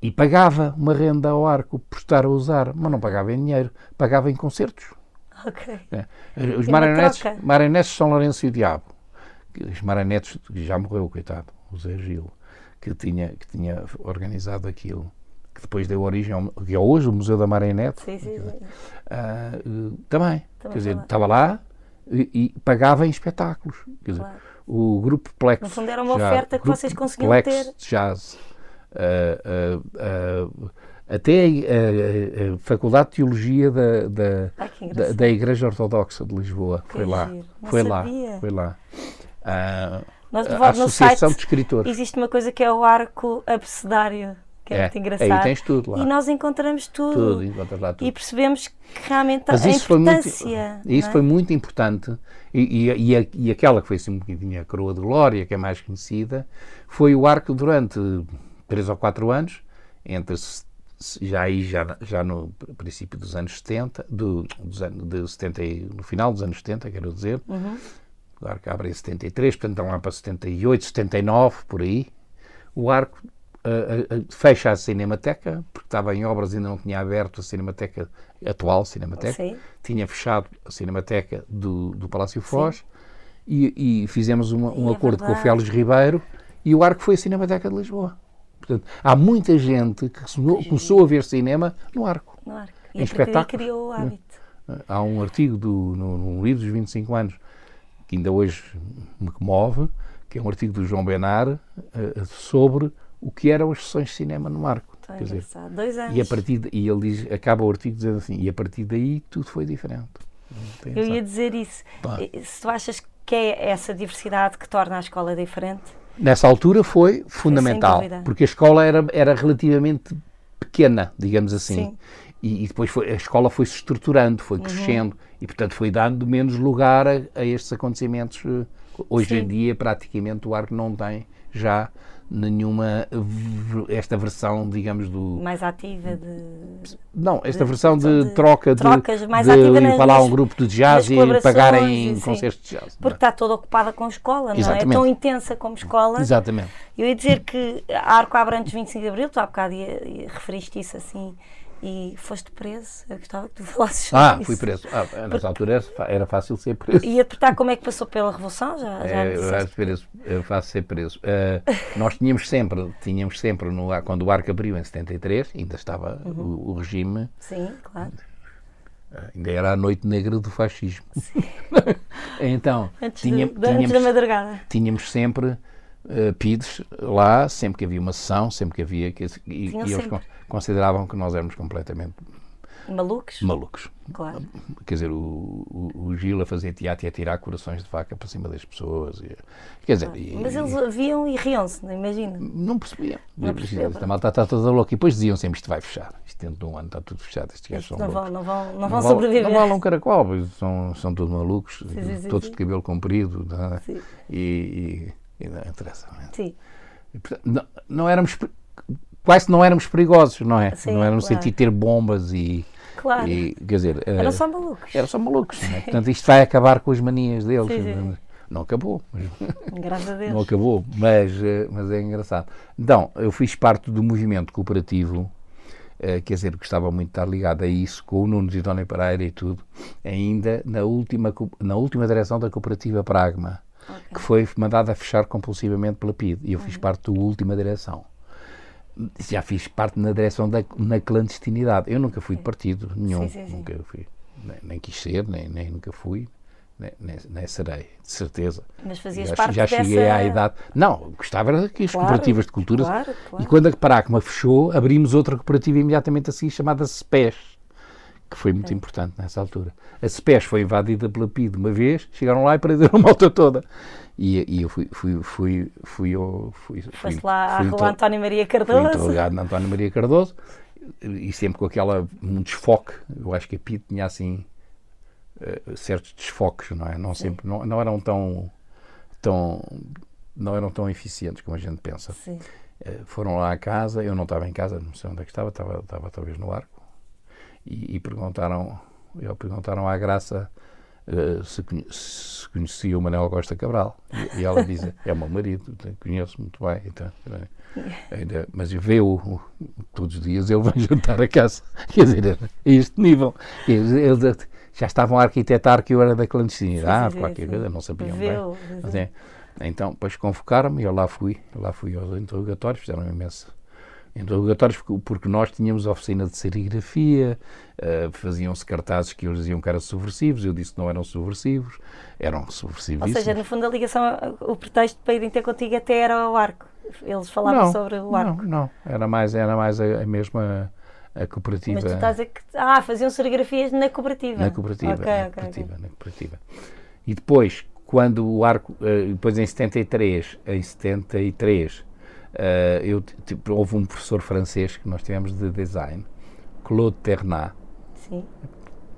E pagava uma renda ao Arco por estar a usar, mas não pagava em dinheiro, pagava em concertos. Ok. É. Os marionetes, marionetes São Lourenço e o Diabo. Os marionetes, que já morreu, coitado, o Zé Gil, que tinha, que tinha organizado aquilo que depois deu origem ao que é hoje o Museu da Marionete. Sim, sim, sim. Uh, também. também. Quer dizer, estava lá, e, e pagava em espetáculos. Quer dizer, claro. o grupo Plex. No fundo era uma jazz, oferta que vocês conseguiam Plex ter. Jazz. Uh, uh, uh, até a, a, Faculdade de Teologia da, da, Ai, da, da, Igreja Ortodoxa de Lisboa que foi lá. Foi lá. Foi lá. Nós, a Associação de Escritores. Existe uma coisa que é o arco abecedário que é, é muito engraçado. Aí tens tudo lá. E nós encontramos tudo. Tudo, encontras lá tudo. E percebemos que realmente Mas a isso importância. Foi muito, isso é? foi muito importante. E, e, e, e, aquela que foi assim um bocadinho a coroa de glória, que é mais conhecida, foi o arco durante três ou quatro anos, entre já aí já, já no princípio dos anos 70, do, dos anos, de 70 no final dos anos 70, quero dizer, uhum. o arco abre em 73, portanto estão lá para 78, 79, por aí, o arco uh, uh, fecha a Cinemateca, porque estava em obras e ainda não tinha aberto a Cinemateca, a atual Cinemateca. Sim. Tinha fechado a Cinemateca do, do Palácio Foz e, e, fizemos uma, um é acordo verdade. com o Félix Ribeiro e o Arco foi a Cinemateca de Lisboa. Portanto, há muita gente que começou a ver cinema no Arco. No Arco. E em espetáculos. criou o hábito. Há um artigo do, no, no livro dos 25 anos que ainda hoje me comove, que é um artigo do João Benar uh, sobre o que eram as sessões de cinema no Marco. Tá Quer dizer, dois anos. E, a partir de, e ele diz, acaba o artigo dizendo assim, e a partir daí tudo foi diferente. Eu ia dizer isso. Se tu achas que é essa diversidade que torna a escola diferente? Nessa altura foi fundamental, porque a escola era, era relativamente pequena, digamos assim. Sim. E, e depois foi, a escola foi se estruturando, foi uhum. crescendo uhum. e, portanto, foi dando menos lugar a, a estes acontecimentos. Hoje Sim. em dia, praticamente, o arco não tem já nenhuma esta versão, digamos, do mais ativa de não esta de, versão de, de, troca de trocas mais de ativa ir para lá um grupo de jazz e pagarem concertos de jazz porque está toda ocupada com escola Exatamente. não é? é tão intensa como escola Exatamente eu ia dizer que a Arco abre antes 25 de Abril tu há bocado ia, ia, referiste isso assim e foste preso. Eu gostava que tu falasses Ah, sobre fui isso. preso. Ah, nessa altura era fácil ser preso. E a perguntar como é que passou pela Revolução, já, já É, eu disseste. acho preso, eu faço ser preso. Eh, nós tínhamos sempre, tínhamos sempre, no, ar- quando o arco abriu em 73, ainda estava Uhum. o, o regime, Sim, claro. eh, ainda era a noite negra do fascismo. então, Antes, tinha- de- antes da tínhamos, madrugada. tínhamos sempre eh, PIDs lá, sempre que havia uma sessão, sempre que havia, que, e, e eles con- consideravam que nós éramos completamente Malucos? malucos. Claro. Quer dizer, o, o, o Gil a fazer teatro e a tirar corações de vaca para cima das pessoas. e- quer dizer, e- Mas eles viam e riam-se, não imagina. Não percebiam. Não percebiam. Esta malta está toda louca. E depois diziam sempre isto vai fechar. Isto dentro de um ano está tudo fechado. Estes gajos são não loucos. vão, não vão, não vão vale- sobreviver. Não vale um caracol, são, são todos malucos, sim, sim, todos sim. de cabelo comprido. não é? Sim. E, e, não interessa. não é? Sim, E, portanto, não, não éramos. Quase não éramos perigosos, não é? Sim, não era no claro. sentido de ter bombas e. claro. e, quer dizer, eh, Eram só malucos. eram só malucos. não é? Portanto, isto vai acabar com as manias deles. Sim, sim. Não acabou. Graças a Deus. Não acabou, mas, eh, mas é engraçado. Então, eu fiz parte do movimento cooperativo, eh, quer dizer, gostava muito de estar ligado a isso, com o Nuno Zidónia Pereira e tudo, ainda na última, na última direção da cooperativa Pragma, que foi mandada a fechar compulsivamente pela PID, e eu Uhum. fiz parte da última direção. Já fiz parte na direção da na clandestinidade. Eu nunca fui de partido nenhum, Sim, sim, sim. nunca fui, nem, nem quis ser, nem, nem nunca fui, nem, nem, nem serei, de certeza. Mas fazias Já, parte já dessa... cheguei à idade. Não, gostava era que as Claro, cooperativas de cultura. claro, claro. E quando a Paracma fechou, abrimos outra cooperativa imediatamente assim, chamada SPES, que foi muito importante nessa altura. A SPES foi invadida pela PID uma vez, chegaram lá e prenderam a malta toda. E, e eu fui, fui, fui, fui, eu- fui, fui, Foste lá à fui rua inter- António Maria fui Cardoso. interrogado na António Maria Cardoso e sempre com aquela, um desfoque. Eu acho que a PID tinha assim eh, certos desfoques, não é? Não, sempre, não, não eram tão, tão, não eram tão eficientes como a gente pensa. Sim. Eh, foram lá à casa, eu não estava em casa, não sei onde é que estava, estava, estava talvez no arco, e, e perguntaram, eu perguntaram à Graça eh, se, conhe- se conhecia o Manuel Costa Cabral. E, e ela dizia, é meu marido, conheço muito bem. Então, eh, ainda, mas eu vejo o- todos os dias, ele vem jantar a casa. Quer dizer, a este nível. Eles, eles já estavam a arquitetar que eu era da clandestinidade, Sim, sim, qualquer sim. coisa, não sabiam bem. Mas é, então, depois convocaram-me e eu lá fui, lá fui aos interrogatórios, fizeram imenso interrogatórios porque, porque nós tínhamos oficina de serigrafia, eh, faziam-se cartazes que eles diziam que eram subversivos, eu disse que não eram subversivos, eram Ou subversivíssimos. seja, no fundo a ligação, o pretexto para irem ter contigo até era o arco. Eles falavam não, sobre o não, arco. não, era mais, era mais a, a mesma a cooperativa. Mas tu estás a que. Ah, faziam serigrafias na cooperativa. Na cooperativa, Ok, na, cooperativa na cooperativa. E depois, quando o arco, eh, depois em 73, em 73, eh, eu, t- tipo, houve um professor francês que nós tivemos de design, Claude Ternat, Sim.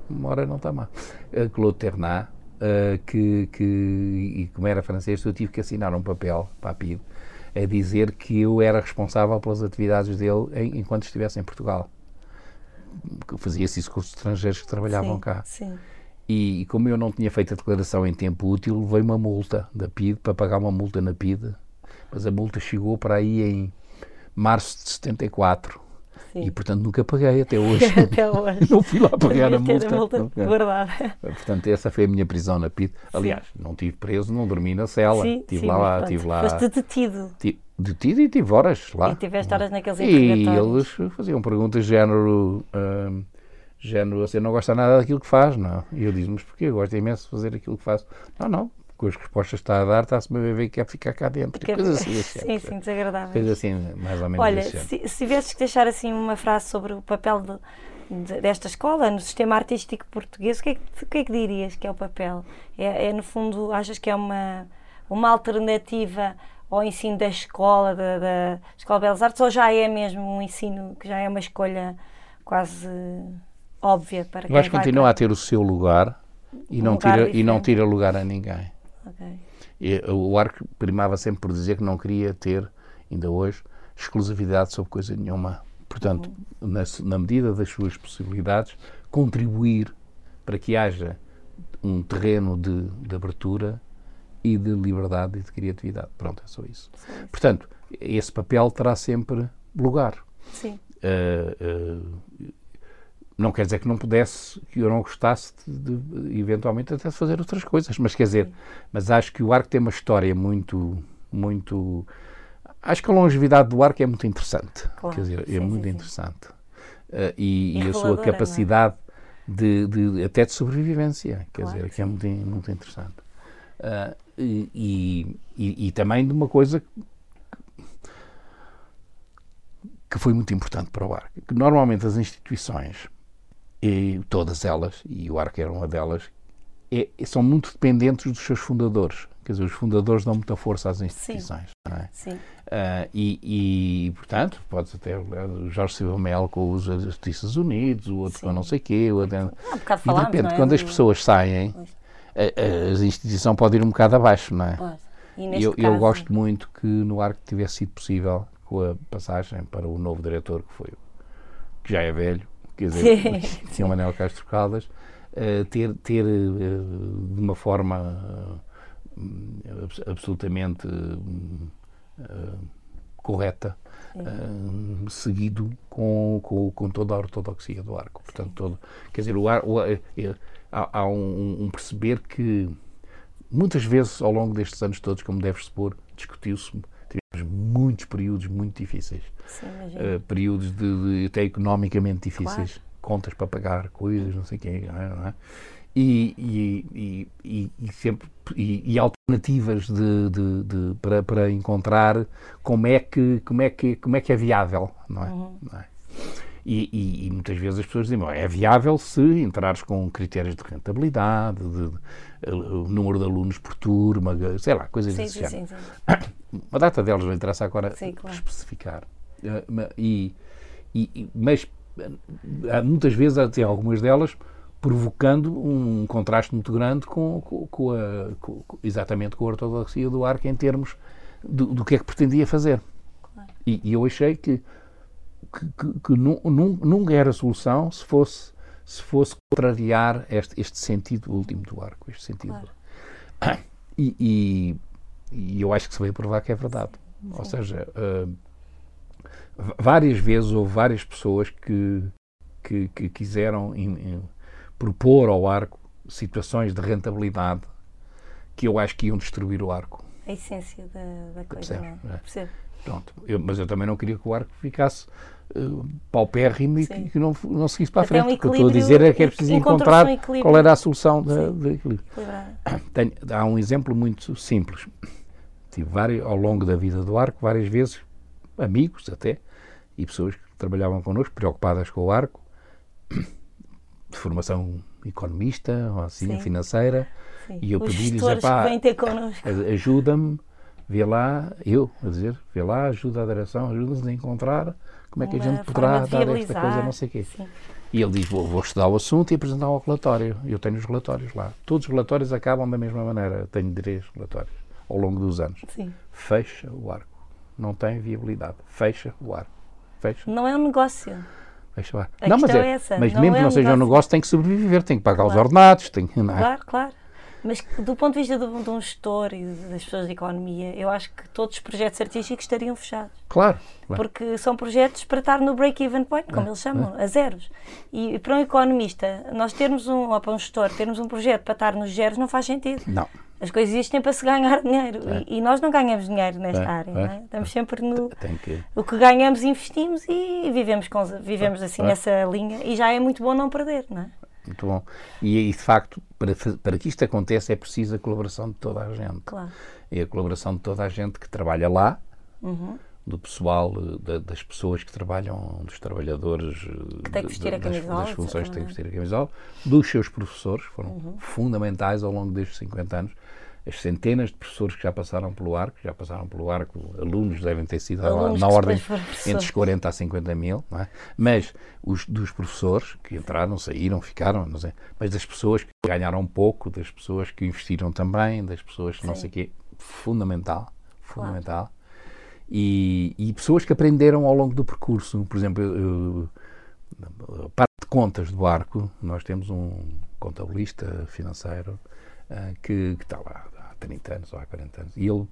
uma hora não está má, eh, Claude Ternat, eh, que, que, e como era francês, eu tive que assinar um papel para a PID a dizer que eu era responsável pelas atividades dele em- enquanto estivesse em Portugal. Fazia-se isso com os estrangeiros que trabalhavam sim, cá. Sim. E como eu não tinha feito a declaração em tempo útil, levei uma multa da PID para pagar uma multa na PID. Mas a multa chegou para aí em março de 74. sim. E portanto nunca paguei até hoje. Até hoje. não fui lá pagar a multa. a multa guardada. Portanto, essa foi a minha prisão na PID. Aliás, não tive preso, não dormi na cela. Sim, estive sim, lá, pronto, estive lá. Foste detido. ti- Detido e tive horas lá. E tiveste horas naqueles E eles faziam perguntas de género, hum, género, você não gosta nada daquilo que faz, não? E eu disse, mas porquê? Eu gosto imenso de fazer aquilo que faço. Não, não, com as respostas que está a dar, está-se-me a ver que quer ficar cá dentro. Que- Coisas assim, assim, sim, sim, desagradável. Assim, mais ou menos Olha, se, se tivesses que deixar assim uma frase sobre o papel de- de- desta escola no sistema artístico português, o que, é que, o que é que dirias que é o papel? É, é, no fundo, achas que é uma, uma alternativa ao ensino da escola, da, da Escola de Belas Artes, ou já é mesmo um ensino que já é uma escolha quase óbvia para quem vai continua para- a ter o seu lugar e, Um não, tira, e não tira lugar a ninguém. Ok. E o Arco primava sempre por dizer que não queria ter, ainda hoje, exclusividade sobre coisa nenhuma. Portanto, na, na medida das suas possibilidades, contribuir para que haja um terreno de, de abertura e de liberdade e de criatividade. Pronto, é só isso. Isso. Portanto, esse papel terá sempre lugar. Sim. Uh, uh, não quer dizer que não pudesse, que eu não gostasse de, de eventualmente até de fazer outras coisas, mas quer dizer, mas acho que o arco tem uma história muito, muito, acho que a longevidade do arco é muito interessante, Claro, quer dizer, é sim, muito sim, sim. interessante Uh, e, E e a sua é? capacidade de, de- até de sobrevivência, quer Claro dizer, que é muito, muito interessante. Uh, e, e- e- e também de uma coisa que foi muito importante para o arco, que normalmente as instituições, e todas elas, e o arco era uma delas, é- são muito dependentes dos seus fundadores. Quer dizer, os fundadores dão muita força às instituições. Não é? Sim. Ah, e, e, portanto, podes até olhar o Jorge Silva Mel com os Justiças Unidos, o outro Sim. com não sei o quê. O outro... Há um bocado E de repente, não é? quando as pessoas saem, a, a, instituição pode ir um bocado abaixo, não é? Eu, eu gosto muito que no arco tivesse sido possível, com a passagem para o novo diretor, que foi que já é velho, quer dizer, Sr. Manuel Castro Caldas, eh, ter, ter eh, de uma forma eh, abs- absolutamente correta eh, seguido com, com, com toda a ortodoxia do arco. Portanto, todo, quer dizer, o, ar- o- eh, há, há um, um perceber que muitas vezes ao longo destes anos todos, como deves supor, discutiu-se, muitos períodos muito difíceis, Sim, eh, períodos de, de- até economicamente difíceis, contas para pagar, coisas, não sei o quê, não é? Não é? E, e, e, e- sempre e, alternativas de, de- de- para, para encontrar como é que como é que como é que é viável, não é? Não é? E, muitas vezes as pessoas dizem, "Bom, é viável se entrares com critérios de rentabilidade, de, o número de alunos por turma, sei lá, coisas Sim, desse sim, sim, sim. Uma data delas não interessa agora Sim, claro. especificar. Eh, E, e- mas eh, há muitas vezes, até algumas delas, provocando um contraste muito grande com, com- com a, com- exatamente com a ortodoxia do arco em termos do, do que é que pretendia fazer. E, e eu achei que, que, que- que nu- nun- nunca era solução se fosse, se fosse contrariar este, este sentido último do arco, este sentido. E, e- e eu acho que se veio provar que é verdade. Ou seja, v- várias vezes houve várias pessoas que, que, que quiseram in- in- propor ao arco situações de rentabilidade que eu acho que iam destruir o arco. A essência da, da coisa, Percebe, não é? é. Pronto. Eu- mas eu também não queria que o arco ficasse uh, paupérrimo e que, Sim. que não, não seguisse para a Até um frente. o que eu estou a dizer é que é preciso encontrar um qual era a solução Sim. de equilíbrio. Tenho- há um exemplo muito simples. Tive vários, ao longo da vida do arco, várias vezes, amigos até, e pessoas que trabalhavam connosco, preocupadas com o arco, de formação economista ou assim, Sim. financeira, Sim. E eu pedi-lhes, gestores "Epá, que vêm ter connosco. a- ajuda-me, vê lá, eu a dizer, vê lá, ajuda a direção, ajuda-nos a encontrar como é que a Uma gente poderá dar esta coisa, não sei o quê. Sim. E ele diz, vou, vou estudar o assunto e apresentar um relatório. Eu tenho os relatórios lá. Todos os relatórios acabam da mesma maneira. Eu tenho três relatórios ao longo dos anos. Sim. Fecha o arco. Não tem viabilidade. Fecha o arco. Fecha, Não é um negócio. fecha o arco. A não, mas, questão é essa. mas Não mesmo é que não seja um negócio. negócio, tem que sobreviver, tem que pagar os Claro. ordenados, tem que. É? Claro, claro. Mas do ponto de vista de, de um gestor e das pessoas de economia, eu acho que todos os projetos artísticos estariam fechados. Claro. claro. Porque são projetos para estar no break-even point, como eles chamam, a zeros. E para um economista, nós termos um, ou para um gestor, termos um projeto para estar nos zeros não faz sentido. Não. As coisas existem para se ganhar dinheiro. E, e nós não ganhamos dinheiro nesta É, área. é. não é? Estamos sempre no. Tem que. O que ganhamos, investimos e vivemos, com, vivemos assim É. nessa linha. E já é muito bom não perder, não é? Muito bom. E, e, de facto, para, para que isto aconteça é preciso a colaboração de toda a gente. Claro. É a colaboração de toda a gente que trabalha lá, Uhum. do pessoal, eh, da- das pessoas que trabalham, dos trabalhadores eh, Que têm que vestir a camisola, das funções que têm que vestir a camisola, dos seus professores, foram Uhum. fundamentais ao longo destes 50 anos. As centenas de professores que já passaram pelo arco, já passaram pelo arco, alunos devem ter sido Alunos na ordem entre os 40 a 50 mil, é? mas os dos professores que entraram, saíram, ficaram, não sei, mas das pessoas que ganharam pouco, das pessoas que investiram também, das pessoas que não sei o quê, fundamental, fundamental. E, e pessoas que aprenderam ao longo do percurso. Por exemplo, eu- eu- a parte de contas do arco, nós temos um contabilista financeiro ah, que, que está lá há 30 anos ou há 40 anos. E ele,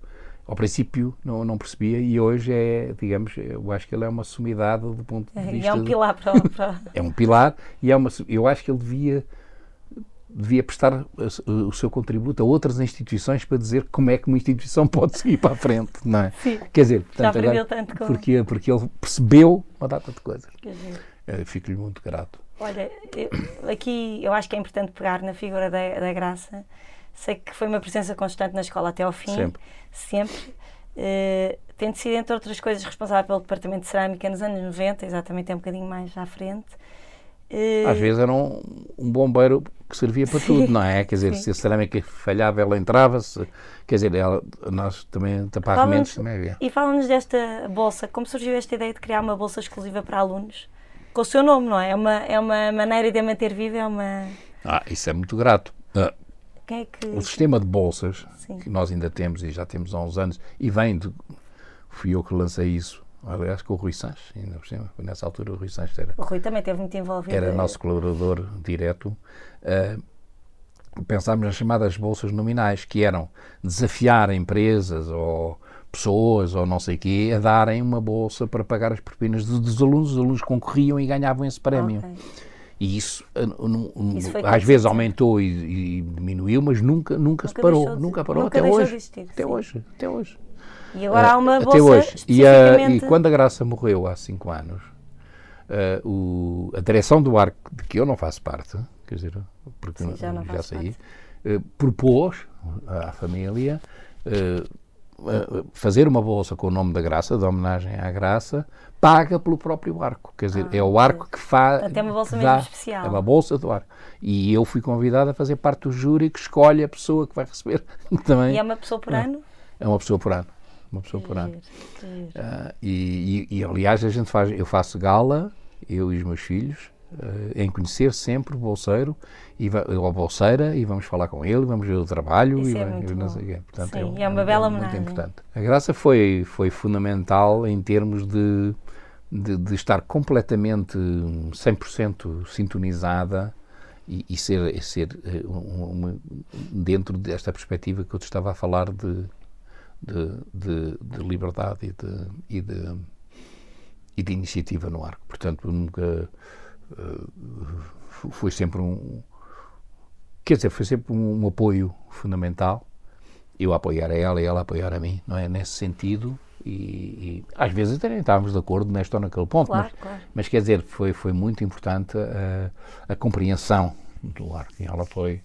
ao princípio não, não percebia e hoje é, digamos, eu acho que ele é uma sumidade do ponto de vista. É um pilar para, para... é um pilar e é uma, eu acho que ele devia devia prestar o seu contributo a outras instituições para dizer como é que uma instituição pode seguir para a frente, não é? Sim. Quer dizer, portanto, Já aprendeu tanto com... porque, porque ele percebeu uma data de coisas. Fico-lhe muito grato. Olha, eu, aqui eu acho que é importante pegar na figura da, da Graça. Sei que foi uma presença constante na escola até ao fim. Sempre. Sempre. Uh, tendo sido, entre outras coisas, responsável pelo departamento de cerâmica nos anos 90, exatamente é um bocadinho mais à frente. Uh, Às vezes era um, um bombeiro que servia para sim, tudo, não é? Quer dizer, sim. se a cerâmica falhava, ela entrava-se. Quer dizer, ela, nós também tapar também havia. E fala-nos desta bolsa, como surgiu esta ideia de criar uma bolsa exclusiva para alunos? Com o seu nome, não é? É uma, é uma maneira de a manter viva, é uma... Ah, isso é muito grato. Uh, é que... O sistema de bolsas, sim. que nós ainda temos e já temos há uns anos, e vem de... Fui eu que lancei isso aliás com o Rui Sanches, ainda por cima, nessa altura o Rui Sanches era... O Rui também esteve muito envolvido. Era nosso colaborador direto. Uh, pensámos nas chamadas bolsas nominais, que eram desafiar empresas ou pessoas ou não sei o quê a darem uma bolsa para pagar as propinas dos alunos. Os alunos concorriam e ganhavam esse prémio. Okay. E isso, uh, isso às vezes aumentou e, e, diminuiu, mas nunca, nunca, nunca se parou. De, nunca parou nunca até hoje. Existir, até sim. hoje. Até hoje. E agora há uma uh, bolsa até hoje. E, a, e, quando a Graça morreu há cinco anos, uh, o, a direção do arco, de que eu não faço parte, quer dizer, porque Sim, já, já saí, propôs à família fazer uma bolsa com o nome da Graça, de homenagem à Graça, paga pelo próprio arco. Quer dizer, ah, é o arco que faz. Portanto, é uma bolsa dá, mesmo especial. É uma bolsa do arco. E eu fui convidado a fazer parte do júri que escolhe a pessoa que vai receber também. E é uma pessoa por ano? É uma pessoa por ano uma pessoa por ano. Uh, e, e, e, aliás, a gente faz, eu faço gala, eu e os meus filhos, em conhecer sempre o bolseiro e ou a bolseira e vamos falar com ele, vamos ver o trabalho Isso e, é muito sei Portanto, Sim, é, é uma bela muito importante. A graça foi foi fundamental em termos de de, de estar completamente 100% sintonizada e, e, ser, ser eh, uma, dentro desta perspectiva que eu te estava a falar de de, de, de liberdade e de, e de, e de iniciativa no arco. Portanto, nunca uh, foi sempre um quer dizer, foi sempre um, um, apoio fundamental. Eu apoiar a ela e ela apoiar a mim, não é? Nesse sentido. E, e às vezes até nem estávamos de acordo neste ou naquele ponto, claro, mas, claro. mas quer dizer, foi, foi muito importante a, a compreensão do arco. E ela foi.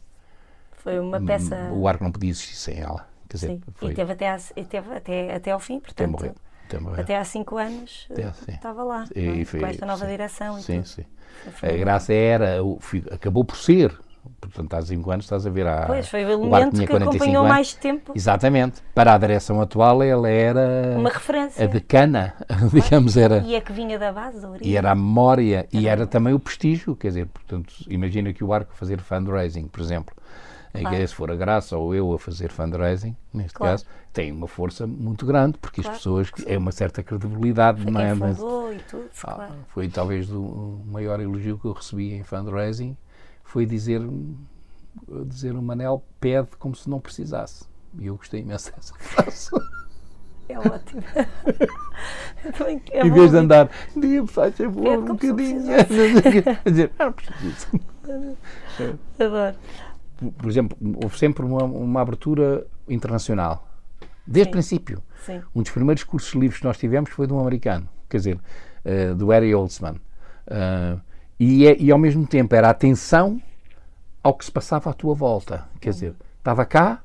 Foi uma peça. O arco não podia existir sem ela. Quer dizer, Sim. Foi... E teve até, a, teve até, até ao fim, portanto. Até morrer. Até, morrer. até há cinco anos até, estava lá, e, é? foi, com esta nova sim, direção. sim, tudo. sim. A graça era, acabou por ser, portanto, há 5 anos estás a ver a. Pois, foi o elemento que acompanhou anos. mais tempo. Exatamente. Para a direção atual, ela era. Uma referência. A decana, digamos, era. E a que vinha da base, da origem. E era a memória, e era também o prestígio, quer dizer, portanto, imagina que o Arco fazer fundraising, por exemplo Claro. Que se for a Graça ou eu a fazer fundraising, neste claro. caso, tem uma força muito grande, porque claro. as pessoas, é uma certa credibilidade, foi não é? Mas, e tudo, ah, claro. Foi talvez o maior elogio que eu recebi em fundraising, foi dizer, dizer o Manel pede como se não precisasse. E eu gostei imenso dessa frase. É ótimo. é em vez de andar, dia faz favor, um bocadinho. dizer, não preciso. Adoro por exemplo, houve sempre uma, uma abertura internacional. Desde o princípio. Sim. Um dos primeiros cursos livres que nós tivemos foi de um americano, quer dizer, uh, do Harry Holtzman. Uh, e, é, e ao mesmo tempo era atenção ao que se passava à tua volta. Quer dizer, estava cá,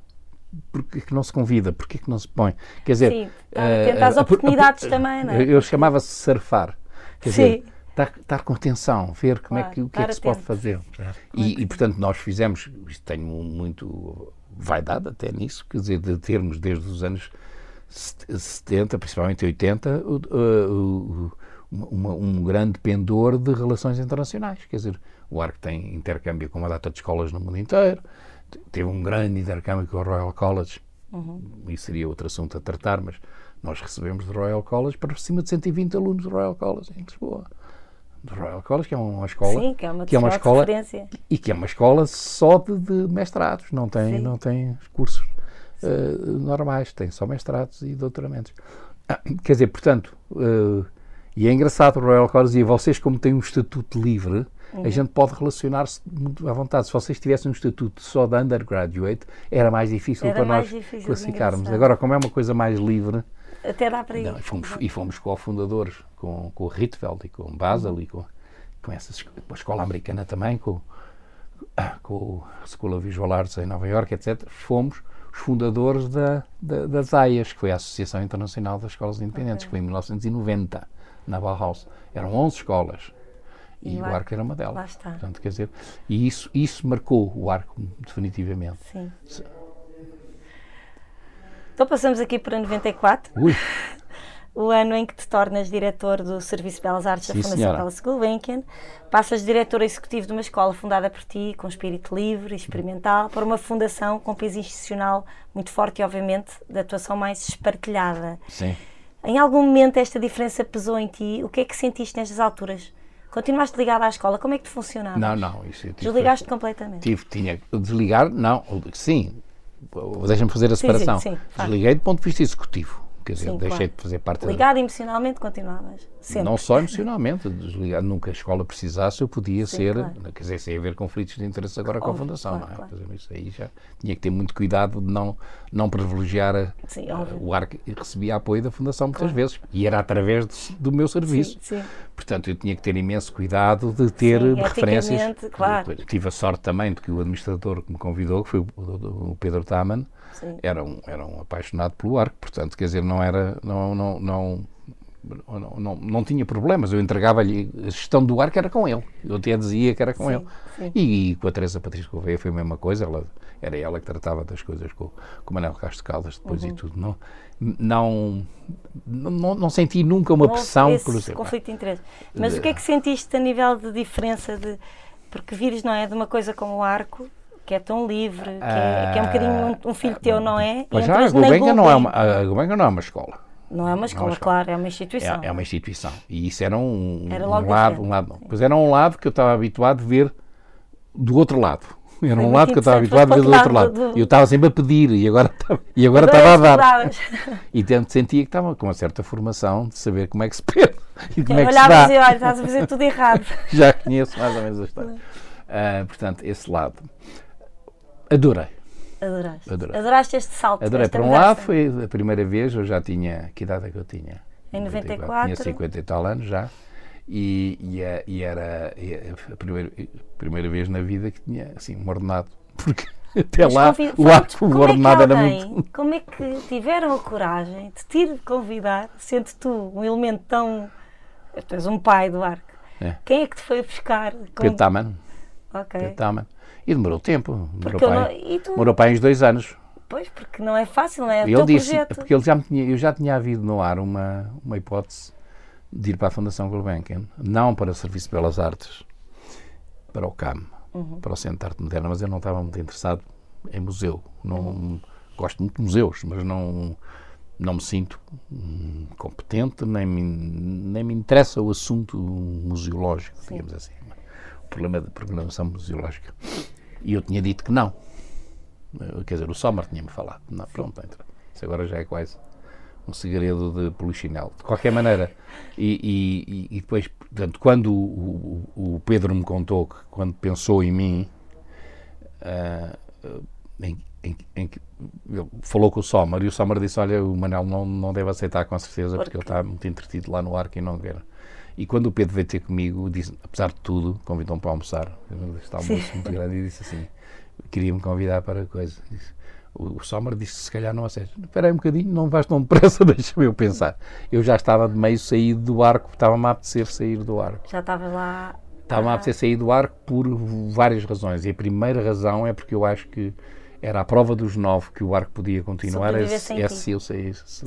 porque que não se convida? Porque que não se põe? Quer dizer, Sim, uh, as oportunidades uh, também, não é? Eu chamava-se surfar. Quer Sim. dizer, estar, estar com atenção, ver como claro, é que, o que é que se pode fazer. E, e, portanto, nós fizemos, tenho muito vaidade até nisso, quer dizer, de termos desde os anos 70, principalmente 80, o, o, uma, um grande pendor de relações internacionais. Quer dizer, o ARC tem intercâmbio com uma data de escolas no mundo inteiro, teve um grande intercâmbio com o Royal College, uhum. isso seria outro assunto a tratar, mas nós recebemos do Royal College para cima de 120 alunos do Royal College em Lisboa do Royal College, que é uma escola Sim, que é uma, que é uma escola e que é uma escola só de, de mestrados, não tem, não tem cursos uh, normais, têm só mestrados e doutoramentos. Quer dizer, portanto, uh, e é engraçado, o Royal College dizia, vocês como têm um estatuto livre, uhum. a gente pode relacionar-se muito à vontade. Se vocês tivessem um estatuto só de undergraduate, era mais difícil era para mais nós difícil classificarmos. Agora, como é uma coisa mais livre... Até dá para ir. Não, e, fomos, e fomos cofundadores com, com o Rietveld e com o Basel uhum. e com, com, essas, com a escola americana também, com, com a School of Visual Arts em Nova York, etc. Fomos os fundadores da, da, das AIAS, que foi a Associação Internacional das Escolas Independentes, okay. que foi em 1990, na Bauhaus. Eram 11 escolas. E, e o, arco, era uma delas. Lá está. Portanto, quer dizer, e isso, isso marcou o arco definitivamente. Sim. Então passamos aqui para 94. Ui. o ano em que te tornas diretor do Serviço de Belas Artes Sim, da Fundação Carlos Gulbenkian, passas diretor executivo de uma escola fundada por ti, com espírito livre e experimental, para uma fundação com peso institucional muito forte e, obviamente, de atuação mais espartilhada. Sim. Em algum momento esta diferença pesou em ti? O que é que sentiste nestas alturas? Continuaste ligado à escola? Como é que te funcionava? Não, não. Isso eu tive, Desligaste completamente? Tive, tinha. Desligar, não. Sim. Deixa-me fazer a separação. Sim, sim, sim, Desliguei do ponto de vista executivo quer dizer, Sim, deixei claro. de fazer parte Ligado da... emocionalmente continuavas? Sempre. Não só emocionalmente, desligado, nunca a escola precisasse, eu podia Sim, ser, claro. quer dizer, sem haver conflitos de interesse agora com a Óbvio, Fundação, claro, não é? claro. Dizer, isso aí já tinha que ter muito cuidado de não, não privilegiar a, Sim, a, óbvio. o ar que recebia apoio da Fundação muitas vezes, e era através de- do meu serviço. Sim, sim. Portanto, eu tinha que ter imenso cuidado de ter Sim, referências. claro. Tive a sorte também de que o administrador que me convidou, que foi o, o- o Pedro Taman, Sim. era um, era um apaixonado pelo arco, portanto, quer dizer, não era, não, não, não, não, não, não tinha problemas, eu entregava-lhe a gestão do arco era com ele, eu até dizia que era com Sim, ele. sim. E, com a Teresa Patrícia Gouveia foi a mesma coisa, ela, era ela que tratava das coisas com, com o Manel Castro Caldas depois Uhum. e tudo, não, não, não, não senti nunca uma Não pressão, esse por exemplo. conflito de interesse. Mas o que é que sentiste a nível de diferença de. Porque vires, não é? De uma coisa como o arco, que é tão livre, que é, que é um bocadinho um, um filho teu, não é? Mas já, a Gulbenkian não é uma, a Gulbenkian não é uma escola. Não é uma escola, escola. claro, é uma instituição. É, é uma instituição. E isso era um, Era um lado, um lado. não. Pois era um lado que eu estava habituado a ver do outro lado. Era Foi um lado que eu estava habituado a ver do outro lado. do- E eu estava sempre a pedir e agora, estava- e agora estava a dar. E tanto sentia que estava com uma certa formação de saber como é que se pede e como é que se dá. e olha, estás a fazer tudo errado. Já conheço mais ou menos a história. Ah, portanto, esse lado. Adorei. Adoraste. Adorei. Adoraste este salto. Adorei. Por um lado, foi a primeira vez, eu já tinha. Que idade é que eu tinha? Em 94. 94. Tinha 50 e tal anos já. E, e, é- e era e a primeira, a primeira vez na vida que tinha assim, um ordenado. Porque até Mas lá o, ar- o é que ordenado era alguém- muito. Como é que tiveram a coragem de te ir convidar, sendo tu um elemento tão. Tu és um pai do arco. É. Quem é que te foi buscar? Com... Pedro Taman. Ok. Pedro Taman. E demorou tempo. Demorou para, não- tu- demorou para aí uns dois anos. Pois, porque não é fácil, não é? O ele disse, projeto. porque ele já tinha, eu já tinha havido no ar uma, uma hipótese de ir para a Fundação Gulbenkian, não para o Serviço de Belas Artes, para o CAM, Uhum. para o Centro de Arte Moderna, mas eu não estava muito interessado em museu. Não, Gosto muito de museus, mas não, não me sinto hum, competente, nem me, nem me interessa o assunto museológico, digamos assim. O problema da programação museológica. E eu tinha dito que não. Eh, Quer dizer, o Sommer tinha-me falado. Não, pronto, então, isso agora já é quase um segredo de polichinelo. De qualquer maneira, e, e- e- depois, portanto, quando o, o- o Pedro me contou que, quando pensou em mim, ah, em, em- em ele falou com o Sommer e o Sommer disse: Olha, o Manel não, não deve aceitar com certeza porque, Porque- ele está muito entretido lá no arco e não quer. E quando o Pedro veio ter comigo, disse, apesar de tudo, convidou-me para almoçar. Este almoço muito grande e disse assim: queria-me convidar para coisa. Disse, o, o Sommer disse se calhar não aceita. Espera aí um bocadinho, não vais tão depressa, deixa-me eu pensar. Eu já estava de meio saído do arco, estava-me a apetecer sair do arco. Já estavas lá. Estava-me a apetecer sair do arco por várias razões. E a primeira razão é porque eu acho que era a prova dos nove que o arco podia continuar é, é se eu saísse.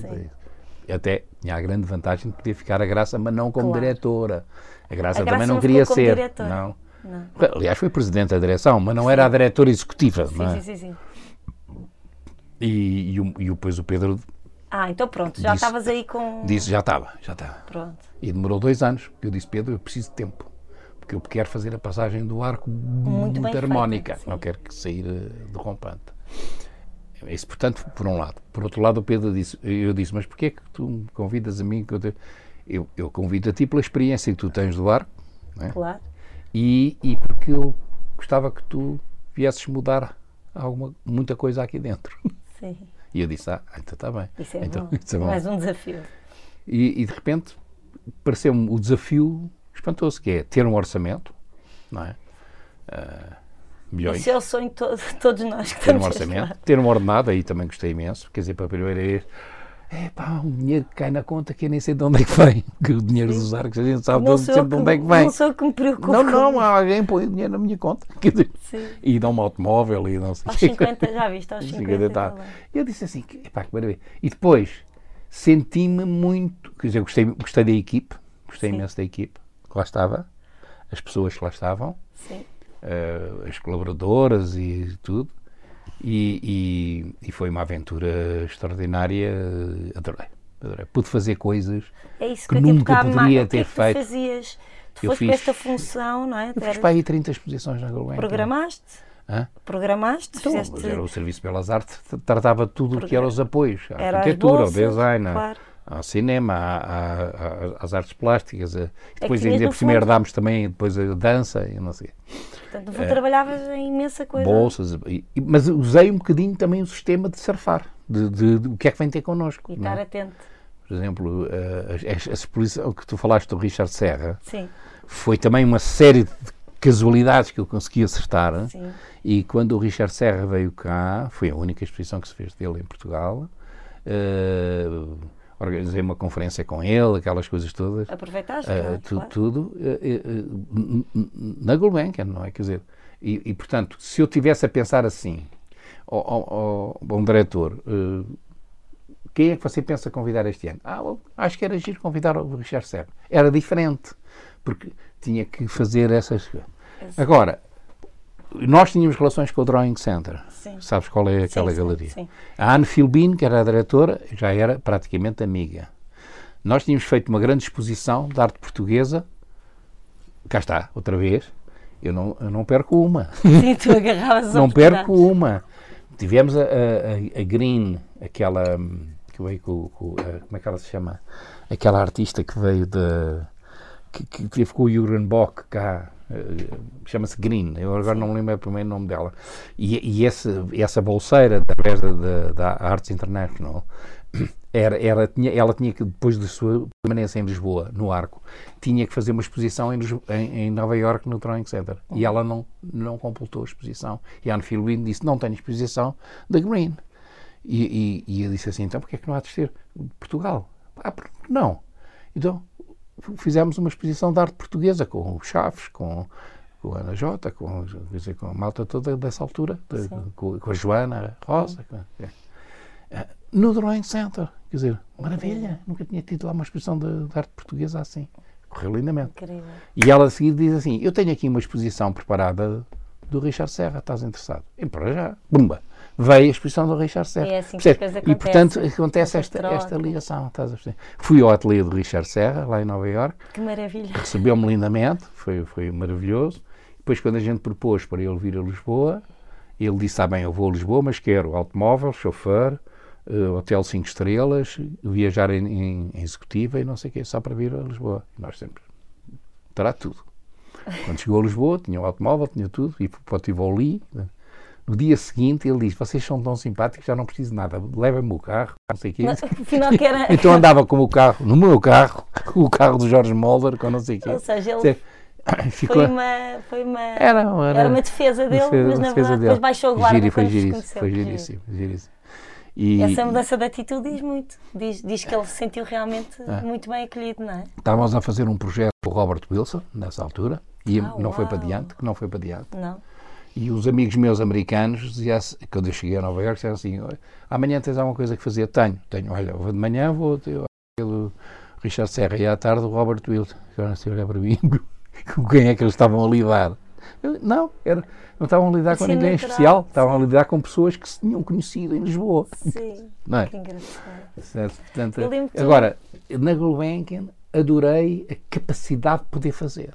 Sim. Até tinha a grande vantagem de poder ficar a Graça, mas não como Claro. diretora. A Graça A Graça também não queria ser. diretora. Não. Não. Aliás, foi presidente da direção, mas não era a diretora executiva. Sim, é? sim, sim, sim. E, e, e depois o Pedro Ah, então pronto, já estavas aí com. disse: já estava, já estava. Pronto. E demorou dois anos, porque eu disse: Pedro, eu preciso de tempo. Porque eu quero fazer a passagem do arco muito, feita, harmónica. sim. Não quero que sair eh, derrompante. Isso, portanto, por um lado. Por outro lado, o Pedro disse, eu disse, mas porquê é que tu me convidas a mim? Eu, eu convido a ti pela experiência que tu tens do ar. É? Claro. E, e porque eu gostava que tu viesses mudar alguma, muita coisa aqui dentro. Sim. E eu disse, ah, então está bem. Isso é, então, bom. Isso é bom. Mais um desafio. E, e de repente pareceu-me o desafio espantoso, que é ter um orçamento, não é? Uh, milhões. Isso é o sonho de to todos nós que ter um orçamento, ter um ordenado, aí também gostei imenso, quer dizer, para a primeira vez é pá, um dinheiro que cai na conta que eu nem sei de onde é que vem. Que o dinheiro Sim. dos arcos a gente sabe sempre de onde é que vem. Não sou que me preocupo. Não, não, alguém põe o dinheiro na minha conta. Quer dizer, Sim. e dá um automóvel e não sei Aos 50, já viste, aos 50. 50 tá. Eu disse assim, epá, que maravilha. E depois senti-me muito, quer dizer, gostei, gostei da equipe, gostei Sim. imenso da equipe que lá estava, as pessoas que lá estavam, uh, as colaboradoras e tudo. E, e, e, foi uma aventura extraordinária. Adorei, adorei. Pude fazer coisas é que, que nunca poderia ter que é feito. Tu fazias? Tu foste fiz, esta função, não é? Eu fiz para aí 30 exposições na Gulbenkian. Programaste? Hã? Programaste? Então, fizeste... Era o Serviço Belas Artes tratava tudo o que eram os apoios. A arquitetura, o design, claro. ao cinema, às artes plásticas. É depois ainda por cima herdámos também depois a dança e não sei. Portanto, é, trabalhavas em imensa coisa. Bolsas, e, mas usei um bocadinho também o sistema de surfar, de, de, de o que é que vem ter connosco. E estar é? atento. Por exemplo, a, a, exposição que tu falaste do Richard Serra Sim. foi também uma série de casualidades que eu consegui acertar. Sim. E quando o Richard Serra veio cá, foi a única exposição que se fez dele em Portugal. Uh, organizei uma conferência com ele, aquelas coisas todas. Aproveitaste? Uh, tu, claro. Tudo uh, uh, na Gulbenkian, não é? Quer dizer, e, e, portanto, se eu tivesse a pensar assim, ao, bom diretor, quem é que você pensa convidar este ano? Ah, acho que era giro convidar o Richard Serra. Era diferente, porque tinha que fazer essas coisas. Agora, nós tínhamos relações com o Drawing Center. Sim. Sabes qual é aquela sim, galeria? Sim, a Anne Philbin, que era a diretora, já era praticamente amiga. Nós tínhamos feito uma grande exposição de arte portuguesa. Cá está, outra vez. Eu não, eu não perco uma. Sim, tu agarravas Não perco uma. Tivemos a, a, a Green, aquela que veio com, com a, como é que ela se chama? Aquela artista que veio de que, que teve com o Jürgen Bock cá, chama-se Green, eu agora não me lembro o primeiro nome dela. E, e esse, essa bolseira, através da, da Arts International, era, era, tinha, ela tinha que, depois da sua permanência em Lisboa, no Arco, tinha que fazer uma exposição em, em, em Nova York no Drawing Center. Uhum. E ela não, não completou a exposição. E a Anne disse: Não tenho exposição da Green. E, e, e eu disse assim: Então porquê é que não há de ser Portugal? Ah, não. Então, fizemos uma exposição de arte portuguesa com o Chaves, com, com a Ana Jota, com, dizer, com a malta toda dessa altura, de, com, com, a Joana Rosa. Com, é. No Drawing Center, quer dizer, maravilha, nunca tinha tido lá uma exposição de, de arte portuguesa assim. Correu lindamente. Incrível. E ela a seguir diz assim: Eu tenho aqui uma exposição preparada do Richard Serra, estás interessado? E para já, bumba! Veio a exposição do Richard Serra. É assim que as coisas E, portanto, acontece esta, esta ligação. Fui ao ateliê do Richard Serra, lá em Nova York. Que maravilha. Recebeu-me lindamente, foi, foi maravilhoso. Depois, quando a gente propôs para ele vir a Lisboa, ele disse: Ah, bem, eu vou a Lisboa, mas quero automóvel, chofer, uh, hotel 5 estrelas, viajar em, em, em, executiva e não sei o quê, só para vir a Lisboa. E nós sempre. Terá tudo. Quando chegou a Lisboa, tinha o automóvel, tinha tudo, e para o Tivoli. No dia seguinte ele diz: Vocês são tão simpáticos, já não preciso de nada, levem-me o carro, não sei o quê. afinal que era... Então andava com o carro, no meu carro, o carro do Jorge Mulder, com não sei o quê. Ou seja, ele. Ficou... Foi, uma, foi uma, era, era, era uma defesa dele, defesa, mas na verdade dele. depois baixou o guarda Giri, foi giríssimo, foi giríssimo, giríssimo. E, Essa mudança de atitude diz muito. Diz, diz que ele se sentiu realmente é. muito bem acolhido, não é? Estávamos a fazer um projeto com o Robert Wilson, nessa altura, e ah, não uau. foi para diante, que não foi para diante. Não. E os amigos meus americanos, diziam, quando eu cheguei a Nova Iorque, disseram assim: amanhã tens alguma coisa que fazer? Tenho, tenho. Olha, vou de manhã vou ter o Richard Serra e à tarde o Robert Wilson. Agora se olhar para mim, com quem é que eles estavam a lidar? Eu, não, era, não estavam a lidar com ninguém natural, especial, estavam a lidar com pessoas que se tinham conhecido em Lisboa. Sim, não é? que engraçado. Certo? Portanto, agora, na Gulbenkian, adorei a capacidade de poder fazer.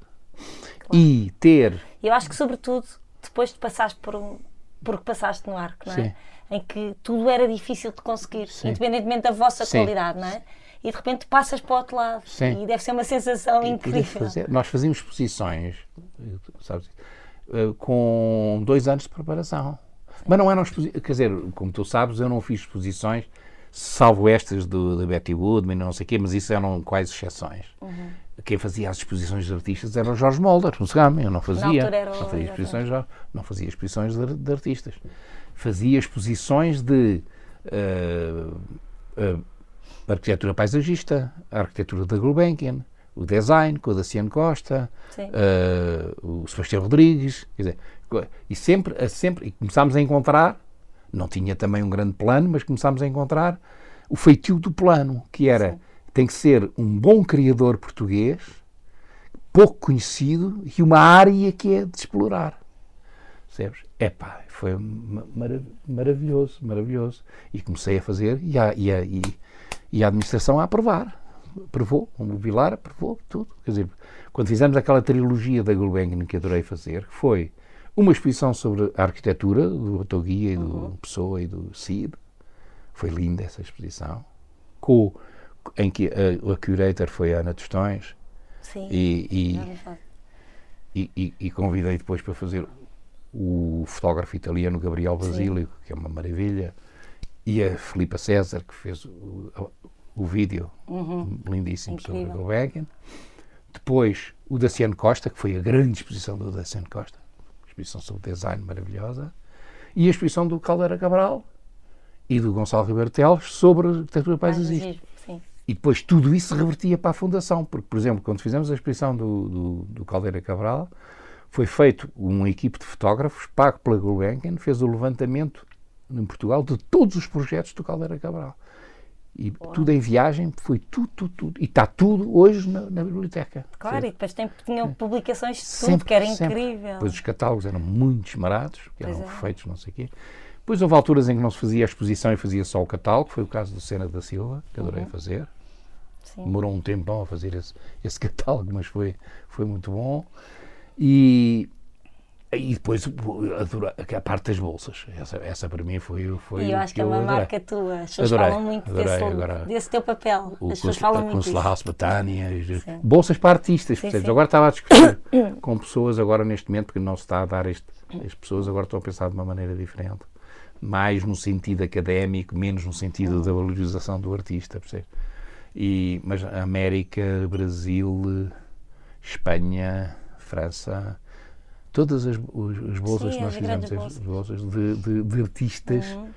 Claro. E ter. Eu acho que, sobretudo, depois de passares por um. porque passaste no arco, não é? Sim. em que tudo era difícil de conseguir, Sim. independentemente da vossa Sim. qualidade, não é? E de repente passas para o outro lado. Sim. E deve ser uma sensação E incrível. fazer- nós fazíamos exposições, sabes, eh, com dois anos de preparação. Mas não eram exposições, quer dizer, como tu sabes, eu não fiz exposições, salvo estas do, da Betty Woodman, não sei o quê, mas isso eram quais exceções. Uhum. Quem fazia as exposições de artistas era o Jorge Molder, no Segama, eu não fazia. era o- não, fazia exposições, não fazia exposições de, de artistas. Fazia exposições de eh, eh, arquitetura paisagista, a arquitetura da Gulbenkian, o design com o Daciano Costa, Sim. eh, o Sebastião Rodrigues, quer dizer, e sempre, a sempre, e começámos a encontrar, não tinha também um grande plano, mas começámos a encontrar o feitio do plano, que era, tem que ser um bom criador português, pouco conhecido e uma área que é de explorar. Percebes? Epá, foi ma- mara- maravilhoso, maravilhoso. E comecei a fazer e a, e a, e, e a administração a aprovar. Aprovou, o Vilar aprovou tudo. Quer dizer, quando fizemos aquela trilogia da Gulbenkian que adorei fazer, que foi uma exposição sobre a arquitetura do Otoguia e do Pessoa e do Cid. Foi linda essa exposição. Com, em que a, a curator foi a Ana Tostões Sim. e, e, e, e- convidei depois para fazer o fotógrafo italiano Gabriel Basílio, que é uma maravilha, e a Filipa César, que fez o, o vídeo lindíssimo sobre a Incrível. Gulbenkian. Depois o Daciano Costa, que foi a grande exposição do Daciano Costa, exposição sobre design maravilhosa, e a exposição do Caldeira Cabral e do Gonçalo Ribeiro Teles sobre arquitetura paisagista. E depois tudo isso revertia para a Fundação, porque, por exemplo, quando fizemos a exposição do, do, do Caldeira Cabral, foi feito uma equipe de fotógrafos, pago pela Gulbenkian, fez o levantamento em Portugal de todos os projetos do Caldeira Cabral. E tudo em viagem, foi tudo, tudo, tudo. E está tudo hoje na, na biblioteca. Claro, e depois tem, tinham publicações de tudo, Sempre, que era sempre. incrível. Depois os catálogos eram muito esmerados, que Pois eram é. feitos não sei o quê. Depois houve alturas em que não se fazia a exposição e fazia só o catálogo, foi o caso do Sena da Silva, que adorei Uhum. fazer. Sim. Demorou um tempão a fazer esse, esse catálogo, mas foi, foi muito bom. E, e depois a parte das bolsas. Essa, essa para mim foi, foi E eu acho que é uma adorei. marca tua. As pessoas Adorei, falam muito adorei, desse, agora- desse teu papel. As pessoas Cons- falam a muito Consular. House Betânia, Sim. bolsas para artistas, percebes? sim. Agora estava a discutir com pessoas agora neste momento, porque não se está a dar este, as pessoas agora estão a pensar de uma maneira diferente, mais no sentido académico, menos no sentido da valorização do artista, percebes? E, mas América, Brasil, Espanha, França, todas as, as bolsas Sim, que nós fizemos, grandes as bolsas de, de- de artistas Uhum.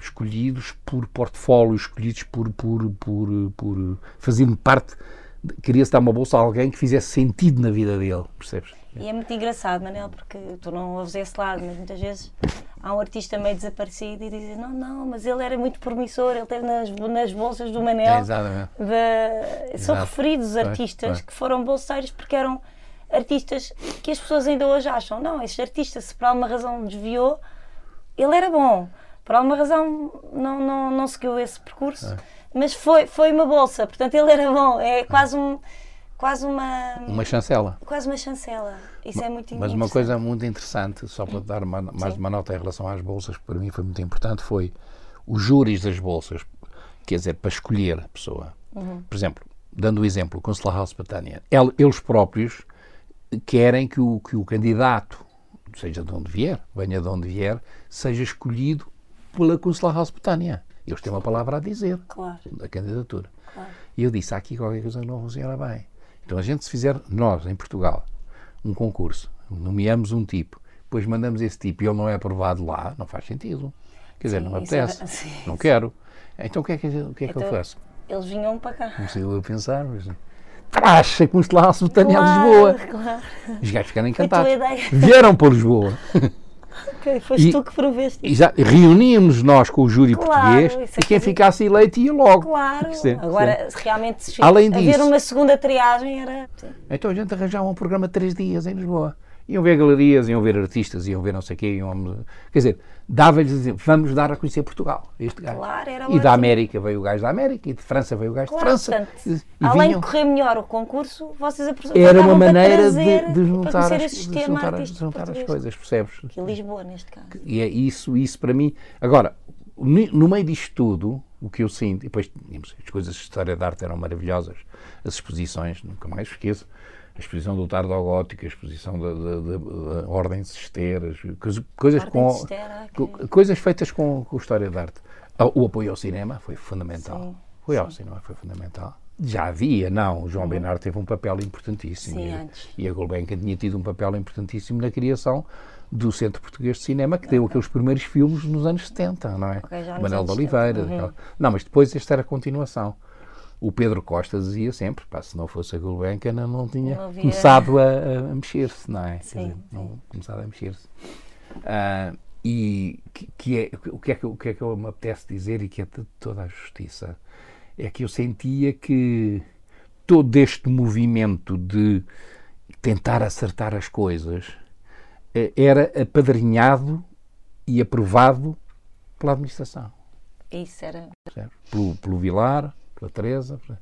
escolhidos por portfólio, escolhidos por, por, por, por fazendo parte. Queria-se dar uma bolsa a alguém que fizesse sentido na vida dele, percebes? E é muito engraçado, Manel, porque tu não ouves esse lado, mas muitas vezes há um artista meio desaparecido e dizem: Não, não, mas ele era muito promissor, ele esteve nas, nas bolsas do Manel. É, exatamente. da- São Exato. referidos Pois, artistas pois. que foram bolseiros porque eram artistas que as pessoas ainda hoje acham: Não, este artista, se por alguma razão desviou, ele era bom. Por alguma razão não, não, não seguiu esse percurso, É. mas foi, foi uma bolsa, portanto ele era bom. É quase um. Quase uma, Uma chancela. quase uma chancela. Isso é muito Mas uma coisa muito interessante, só para dar uma- mais Sim. uma nota em relação às bolsas, que para mim foi muito importante, foi os júris das bolsas, quer dizer, para escolher a pessoa. Uhum. Por exemplo, dando o exemplo, o Consular House Betânia, el- eles próprios querem que o, que o candidato, seja de onde vier, venha de onde vier, seja escolhido pela Consular House Betânia. Eles têm uma palavra a dizer Claro, da candidatura. claro. E eu disse, há aqui qualquer coisa que não funciona bem. Então a gente se fizer, nós, em Portugal, um concurso, nomeamos um tipo, depois mandamos esse tipo e ele não é aprovado lá, não faz sentido. Quer dizer, Sim, não me é- apetece, sim, não quero. Então o que é que, o que, é que eu Então, faço? Eles vinham para cá. Comecei eu a pensar, mas... Praxa, como se lá a Sultânia a Claro, Lisboa. Claro. Os gajos ficaram encantados. Vieram para Lisboa. Ok, foste E- tu que proveste. Já reuníamos nós com o júri Claro, português isso e quem que- ficasse eleito ia logo. Claro. Sim, Agora, realmente se Além haver disso- uma segunda triagem era. Sim. Então a gente arranjava um programa de três dias em Lisboa. Iam ver galerias, iam ver artistas, iam ver não sei o quê. Iam, quer dizer, dava-lhes, vamos dar a conhecer Portugal, este gajo. Claro, era e da América veio o gajo da América, e de França veio o gajo Claro, de França. portanto, E- e além vinham- de correr melhor o concurso, vocês era aproveitavam uma maneira de, de juntar, as, de juntar, artístico juntar as coisas, percebes? Que Lisboa, neste caso. E é isso, isso para mim. Agora, no meio disto tudo, o que eu sinto, e depois tínhamos as coisas de história da arte eram maravilhosas, as exposições, nunca mais esqueço. A exposição do tardo ao gótico, a exposição da, da, da- Ordem de Cesteiras, coisas, coisas com, de ok. coisas feitas com, com história da arte. Ah, O apoio ao cinema foi fundamental. Sim, foi ao cinema, foi fundamental. Já havia, não. O João Bernardo teve um papel importantíssimo. Sim, e, antes. e a Gulbenkian tinha tido um papel importantíssimo na criação do Centro Português de Cinema, que deu aqueles primeiros filmes nos anos 70, não é? Ok, já nos Manuel de Oliveira. 70, uhum. Não, mas depois esta era a continuação. O Pedro Costa dizia sempre, pá, se não fosse a Gulbenkian, eu não tinha Não havia- começado a, a mexer-se, não é? Sim, dizer, não começado a mexer-se. Ah, e que, que é, o, que é que, eu- o que é que eu me apetece dizer e que é de toda a justiça? É que eu sentia que todo este movimento de tentar acertar as coisas eh, era apadrinhado e aprovado pela administração. Isso era. Pelo, pelo Vilar, pela Teresa. por-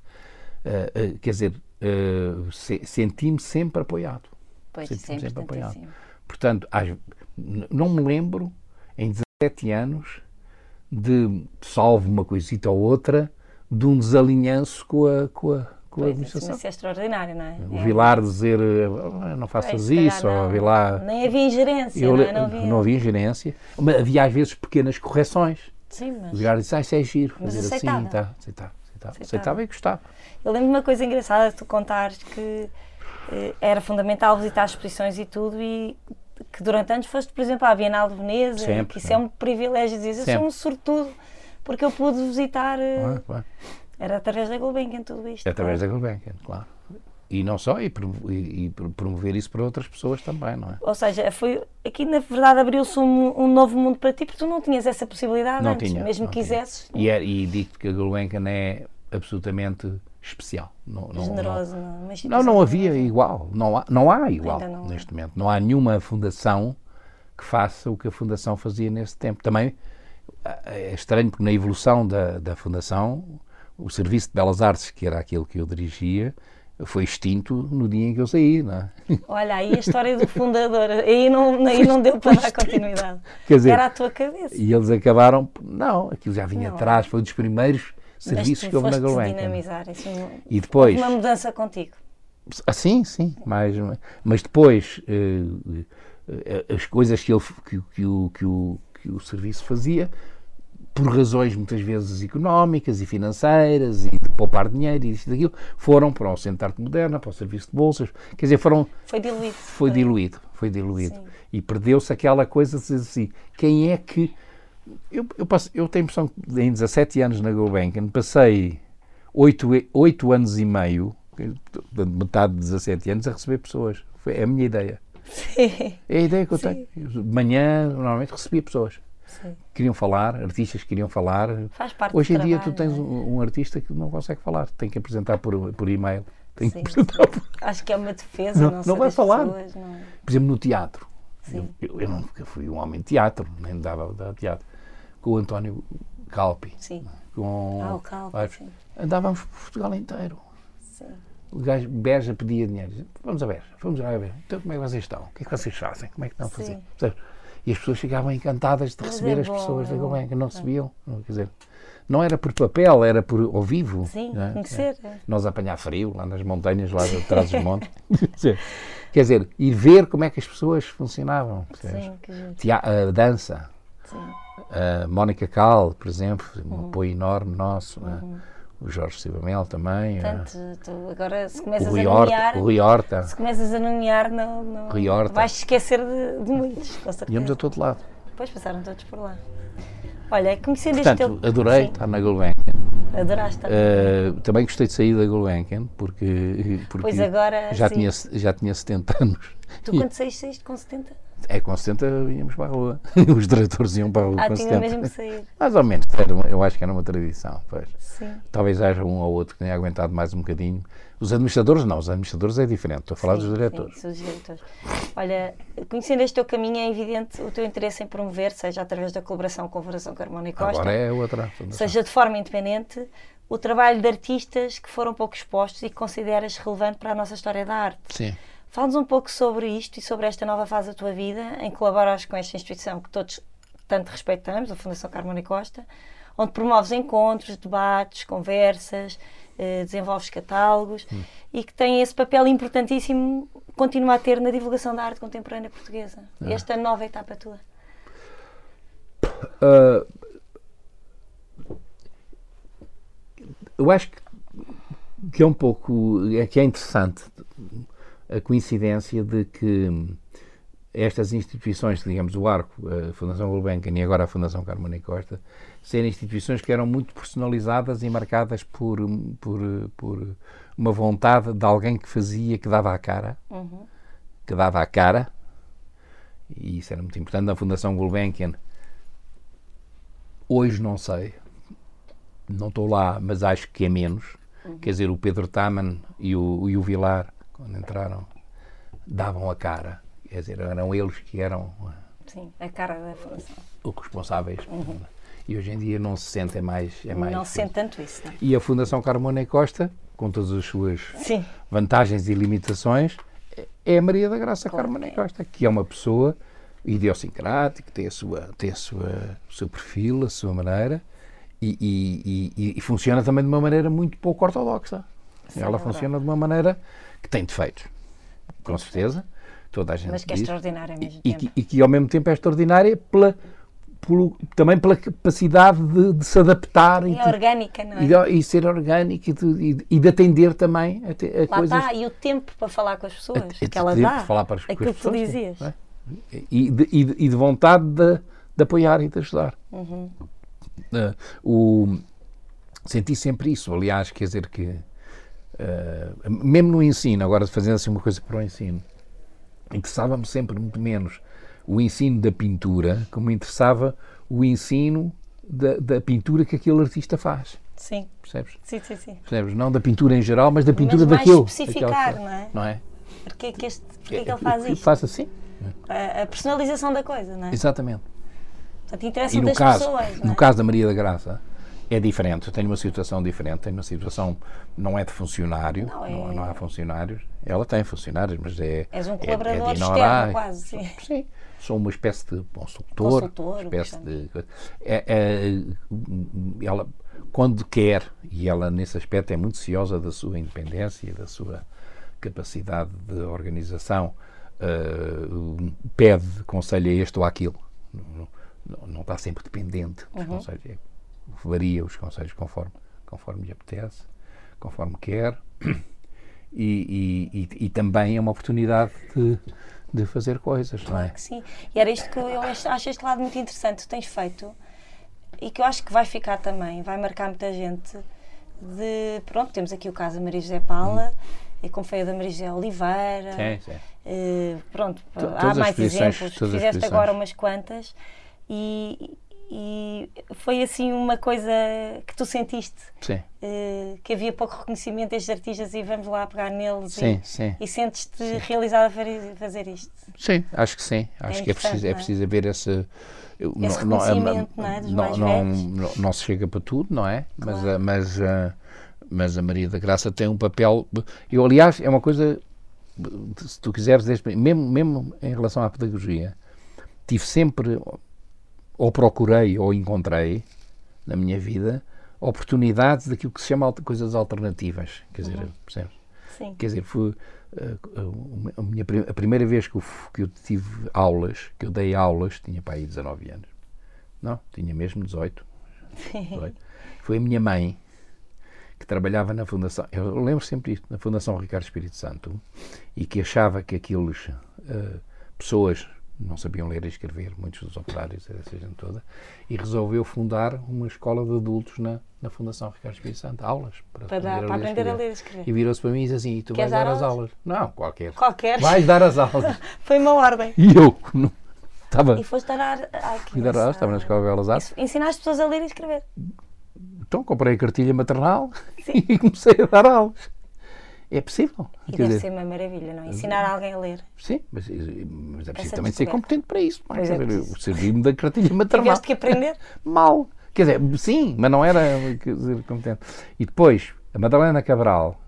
eh, eh, quer dizer, eh, se- senti-me sempre apoiado. Pois, Sempre- isso é sempre apoiado. importantíssimo. Portanto, às- não me lembro, em 17 anos, de, salvo uma coisita ou outra, de um desalinhanço com a, com a, com a Pois, administração. isso é extraordinário, não é? O É. Vilar dizer "Ah, não Pois, faças calhar isso, ou não. Vilar. Nem havia ingerência, Eu não, é? não havia. não havia ingerência, mas havia às vezes pequenas correções. Sim, O mas. Vilar disse, ah, isso é giro, Mas assim, aceitava. tá, aceitava, aceitava, Aceitava. e gostava. Eu lembro de uma coisa engraçada de tu contares que eh, era fundamental visitar as exposições e tudo e que durante anos foste, por exemplo, à Bienal de Veneza, Sempre, que isso sempre. é um privilégio dizer, eu sou Sempre. um sortudo porque eu pude visitar, eh, é? Claro. era através da Gulbenkian tudo isto. É através claro. da Gulbenkian, claro. E não só, e, promo- promover isso para outras pessoas também, não é? Ou seja, foi, aqui na verdade abriu-se um, um novo mundo para ti porque tu não tinhas essa possibilidade Não antes, tinha. mesmo não tinha. quisesses. E, é, e digo que a Gulbenkian é absolutamente especial. Não, não, generoso, não, Não, não, havia generosa. igual. Não há, não há igual não há. neste momento. Não há nenhuma fundação que faça o que a fundação fazia nesse tempo. Também ah, é estranho porque na evolução da, da fundação o Serviço de Belas Artes, que era aquele que eu dirigia, foi extinto no dia em que eu saí, não é? Olha, aí a história do fundador, aí não, aí não deu para dar continuidade. Quer dizer, Era a tua cabeça. E eles acabaram, não, aquilo já vinha Não. atrás, foi um dos primeiros serviços que houve na Gulbenkian. dinamizar isso. não- E depois, uma mudança contigo. ah, sim, sim, mas, mas depois eh, eh, as coisas que, ele, que, que o, que, o, que o serviço fazia, por razões muitas vezes económicas e financeiras e poupar dinheiro e isto e daquilo, foram para o Centro de Arte Moderna, para o Serviço de Bolsas, quer dizer, foram, Foi diluído. foi diluído, foi diluído. Sim. E perdeu-se aquela coisa de dizer assim, quem é que... Eu, eu, passo, eu tenho a impressão que em 17 anos na Gulbenkian passei 8, e- 8 anos e meio, metade de 17 anos, a receber pessoas. Foi é a minha ideia. Sim. É a ideia que eu Sim. tenho. De manhã, normalmente, recebia pessoas. Sim. Queriam falar, artistas queriam falar. Faz parte Hoje em dia tu trabalho, tens não é? um, um artista que não consegue falar, tem que apresentar por, por e-mail. Tem que Sim, apresentar por- Acho que é uma defesa, Não- não, não sei vai falar. pessoas, não- Por exemplo, no teatro. Eu, eu, eu nunca fui um homem de teatro, nem dava dar teatro. Com o António Calpi. Sim. Com Ah, o Calpi. Andávamos por Portugal inteiro. Sim. O gajo Beja pedia dinheiro. Vamos a Beja, vamos a Beja. Então como é que vocês estão? O que é que vocês fazem? Como é que estão a fazer? E as pessoas ficavam encantadas de receber é as bom, pessoas é da bom. Gulbenkian, não recebiam. Não, Quer dizer, não era por papel, era por ao vivo. Sim, é? conhecer. é. Nós apanhar frio lá nas montanhas, lá de trás dos montes. Quer dizer, e ver como é que as pessoas funcionavam. Sim, que a dança. Sim. A Mónica Cal, por exemplo, um Uhum. apoio enorme nosso. é? O Jorge Silva Mel também. é? Portanto, tu agora se o, começas Rui a nomear, o Rui Horta. se começas a nomear, não, não vais esquecer de, de muitos, com certeza. Íamos a todo lado. Depois passaram todos por lá. Olha, conhecendo Portanto, este teu... adorei Sim, estar na Gulbenkian. adoraste também. Eh, também gostei de sair da Gulbenkian, porque, porque Pois agora, já, sim. tinha, já tinha 70 anos. Tu quando saíste, saíste com 70? É, com 70 íamos para a rua. Os diretores iam para a rua Ah, com tinha 70. mesmo sair. Mais ou menos, uma- eu acho que era uma tradição. Pois. Sim. Talvez haja um ou outro que tenha aguentado mais um bocadinho. Os administradores não, os administradores é diferente. Estou a falar Sim, dos diretores. Sim, dos diretores. Olha, conhecendo este teu caminho, é evidente o teu interesse em promover, seja através da colaboração com a Fundação Carmona e Costa, Agora é outra. seja de forma independente, o trabalho de artistas que foram pouco expostos e que consideras relevante para a nossa história da arte. Sim. Fala-nos um pouco sobre isto e sobre esta nova fase da tua vida, em que colaboras com esta instituição que todos tanto respeitamos, a Fundação Carmona Costa, onde promoves encontros, debates, conversas, eh, desenvolves catálogos Hum. e que tem esse papel importantíssimo, continua a ter na divulgação da arte contemporânea portuguesa. É. Esta nova etapa tua. Ah, eu acho que, que é um pouco. É que é interessante a coincidência de que estas instituições, digamos, o Arco, a Fundação Gulbenkian e agora a Fundação Carmona e Costa, serem instituições que eram muito personalizadas e marcadas por, por, por uma vontade de alguém que fazia, que dava a cara, Uhum. que dava a cara, e isso era muito importante. Na Fundação Gulbenkian, hoje não sei, não estou lá, mas acho que é menos. Quer dizer, o Pedro Taman e o, e o Vilar, quando entraram, davam a cara. Quer dizer, eram eles que eram Sim, a cara da Fundação. os responsáveis. E hoje em dia não se sente, é mais. É mais não se sente tanto isso, não é? E a Fundação Carmona e Costa, com todas as suas Sim, vantagens e limitações, é a Maria da Graça Claro Carmona e é. Costa, que é uma pessoa idiosincrática, tem, a sua, tem a sua, o seu perfil, a sua maneira, e, e- e- e funciona também de uma maneira muito pouco ortodoxa. Sim, Ela é funciona de uma maneira que tem defeitos, com certeza, toda a gente mas que é diz, extraordinária ao mesmo e, que, e que ao mesmo tempo é extraordinária pela, pelo- também pela capacidade de, de se adaptar e, E é de- orgânica, não é? e e ser orgânico e de, e de atender também a, te- a Lá coisas está, e o tempo para falar com as pessoas, é que ela dá, falar para as, aquilo que tu pessoas, dizias. é? e, de, e de- e de vontade de, apoiar e de ajudar. Uhum. Eh, o, senti sempre isso, aliás, quer dizer que eh, mesmo no ensino, agora fazendo assim uma coisa para o ensino, interessava-me sempre muito menos o ensino da pintura como me interessava o ensino da, da pintura que aquele artista faz. Sim, Percebes? sim, sim, sim. Percebes? Não da pintura em geral, mas da pintura mais daquele. especificar, daquela- não é? Não é? Porquê é que, este, porquê é que ele faz Eu isto? faço assim. A, a personalização da coisa, não é? Exatamente. Portanto, E interessa no das caso, pessoas, é? no caso da Maria da Graça, é diferente. Eu tenho uma situação diferente. Tenho uma situação, não é de funcionário, Não, não, é- não há funcionários. Ela tem funcionários, mas é. És um é- é de colaborador externo, quase, sim. Sim. Sou uma espécie de consultor. Consultor, espécie de, é, é- ela, quando quer, e ela nesse aspecto é muito ciosa da sua independência, da sua capacidade de organização, eh, pede conselho a este ou àquilo. Não, não- não está sempre dependente dos Uhum. conselhos. Varia os conselhos conforme, conforme lhe apetece, conforme quer. E, e- e- e também é uma oportunidade de, de fazer coisas, não é? Claro que sim. E era isto que eu, acho este lado muito interessante. Tu tens feito e que eu acho que vai ficar também, vai marcar muita gente. De, pronto, temos aqui o caso da Maria José Paula, e como foi a da Maria José Oliveira. Sim, sim. Eh, pronto, todas há mais exemplos. Fizeste agora umas quantas e, e foi assim uma coisa que tu sentiste Sim, eh, que havia pouco reconhecimento destes artistas e vamos lá pegar neles sim, e, sim. e sentes-te realizada a fazer- isto. Sim, acho que sim. Acho que é preciso, é é? preciso haver esse. eu- Esse não- não- reconhecimento, não é, dos não, não, não, não se chega para tudo, não é? Mas, Claro. a- mas, a- mas a Maria da Graça tem um papel. Eu, aliás, é uma coisa. Se tu quiseres, desde- mesmo, mesmo em relação à pedagogia, tive sempre, ou procurei, ou encontrei, na minha vida, oportunidades daquilo que se chama coisas alternativas. Quer dizer, Uhum. percebes? Sim. Quer dizer, foi eh, a, minha, a primeira vez que eu, que eu tive aulas, que eu dei aulas, tinha para aí 19 anos. Não, tinha mesmo 18. 18. Foi a minha mãe que trabalhava na Fundação, eu lembro sempre isto, na Fundação Ricardo Espírito Santo, e que achava que aqueles eh, pessoas não sabiam ler e escrever, muitos dos operários, essa gente toda, e resolveu fundar uma escola de adultos na, na Fundação Ricardo Espírito Santo, aulas para, para, dar, para aprender a ler e escrever. E virou-se para mim e disse assim: e tu Queres vais dar, as aulas? Não, qualquer. Qualquer. Vais dar as aulas. Foi uma ordem. e eu, não, estava. E foste dar. Fui dar aulas, estava na Escola de Belas Artes. Ensinar as pessoas a ler e escrever. Então comprei a cartilha maternal Sim. e comecei a dar aulas. É possível. E deve dizer, ser uma maravilha, não é? Ensinar alguém a ler. Sim, mas, mas é preciso também ser competente para isso. não é? Pois é dizer, preciso. eu servi-me da cartilha maternal. Tiveste que aprender. Mal. Quer dizer, sim, mas não era dizer, competente. E depois, a Madalena Cabral,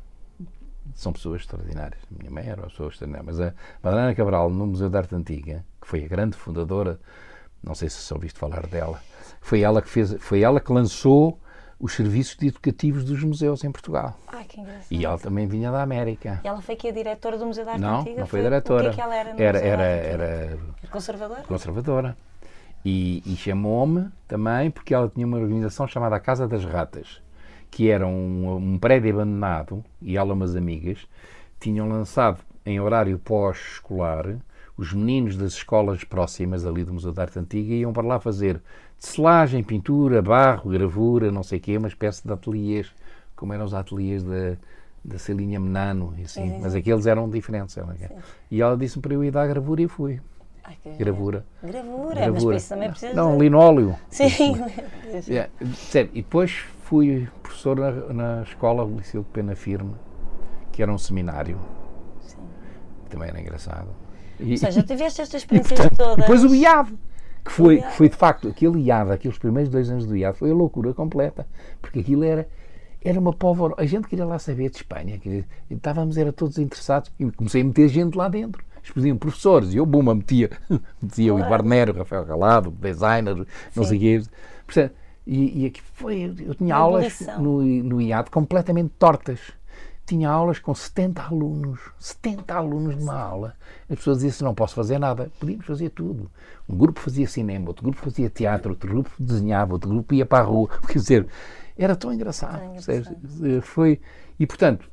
são pessoas extraordinárias. A minha mãe era uma pessoa extraordinária, mas a Madalena Cabral, no Museu de Arte Antiga, que foi a grande fundadora, não sei se só ouviste falar dela, foi ela que fez, foi ela que lançou os serviços educativos dos museus em Portugal. Ai, que engraçado. E ela também vinha da América. E ela foi aqui a diretora do Museu da Arte Não, Antiga? não foi O diretora. que é que ela era no era, Museu era, era Conservadora? conservadora. E, e chamou-me também porque ela tinha uma organização chamada a Casa das Ratas, que era um, um prédio abandonado, e ela e umas amigas tinham lançado em horário pós-escolar os meninos das escolas próximas ali do Museu da Arte Antiga iam para lá fazer selagem, pintura, barro, gravura, não sei o quê, uma espécie de ateliês, como eram os ateliês da, da Celinha Menano, assim, Sim, sim, mas sim. aqueles eram diferentes. ela- E ela disse-me para eu ir dar gravura e fui. Ai, Gravura. Gravura, mas Gravura. isso também precisa. Não, linóleo. Sim. É, e depois fui professor na, na escola do Liceu de Pena Firme, que era um seminário, Sim. que também era engraçado. E, Ou seja, tiveste estas e, experiências portanto, todas. depois o IAD, que foi, que foi de facto, aquele IAD, aqueles primeiros dois anos do IAD, foi a loucura completa, porque aquilo era, era uma povo, a gente queria lá saber de Espanha, quer dizer, e estávamos, era todos interessados, e comecei a meter gente lá dentro. Eles pediam professores, e eu, buma, metia, metia o Claro. Eduardo Nero, o Rafael Galado, o designer, não sei o quê. E, e aqui foi, eu tinha aulas no, no IAD completamente tortas. Tinha aulas com 70 alunos, 70 alunos numa aula. As pessoas diziam assim, não posso fazer nada. Podíamos fazer tudo. Um grupo fazia cinema, outro grupo fazia teatro, outro grupo desenhava, outro grupo ia para a rua. Quer dizer, era tão engraçado. Eh, Foi, e portanto,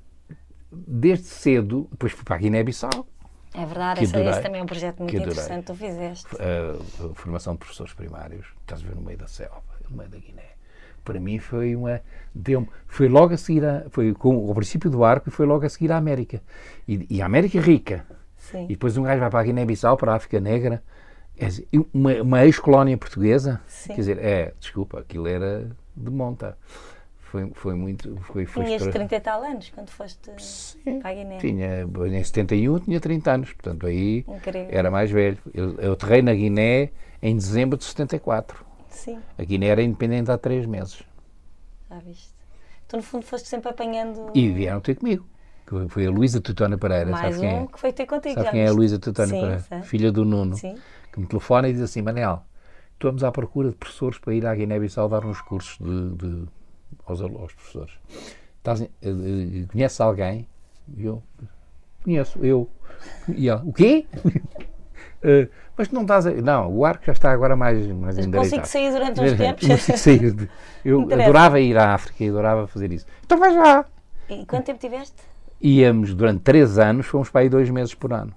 desde cedo, depois fui para a Guiné-Bissau, É verdade, esse, adorei. esse também é um projeto muito interessante que tu fizeste. a, a formação de professores primários, estás a ver no meio da selva, no meio da Guiné. Para mim foi uma. Deu foi logo a seguir, a, foi com o princípio do arco e foi logo a seguir à América. E, e a América é rica. Sim. E depois um gajo vai para a Guiné-Bissau, para a África Negra, é assim, uma, uma ex-colónia portuguesa. Sim. Quer dizer, é, desculpa, aquilo era de monta. Foi, foi muito. Foi, foi Tinhas extra- 30 e tal anos quando foste Sim, para a Guiné. tinha, em 71 tinha 30 anos, portanto aí Incrível. era mais velho. Eu, eu aterrei na Guiné em dezembro de 74. Sim, A Guiné era independente há três meses. já viste. Tu, no fundo, foste sempre apanhando E vieram ter comigo. que Foi a Luísa Tutona Pereira. mais quem um é? que foi ter contigo. Sabe quem é a? Luísa Tutona Sim, Pereira? sei. Filha do Nuno. Sim. Que me telefona e diz assim: Manel, estamos à procura de professores para ir à Guiné-Bissau dar uns cursos de, de- aos, aos professores. Estás, eh, eh, conheces alguém? E eu, conheço, eu. E ela, o quê? Eh, mas tu não estás a... Não, o arco já está agora mais, mais Mas consigo sair durante uns tempos. Consigo sair. Eu Interessa. adorava ir à África e adorava fazer isso. Então vai já. E quanto tempo tiveste? Íamos durante três anos, fomos para aí dois meses por ano.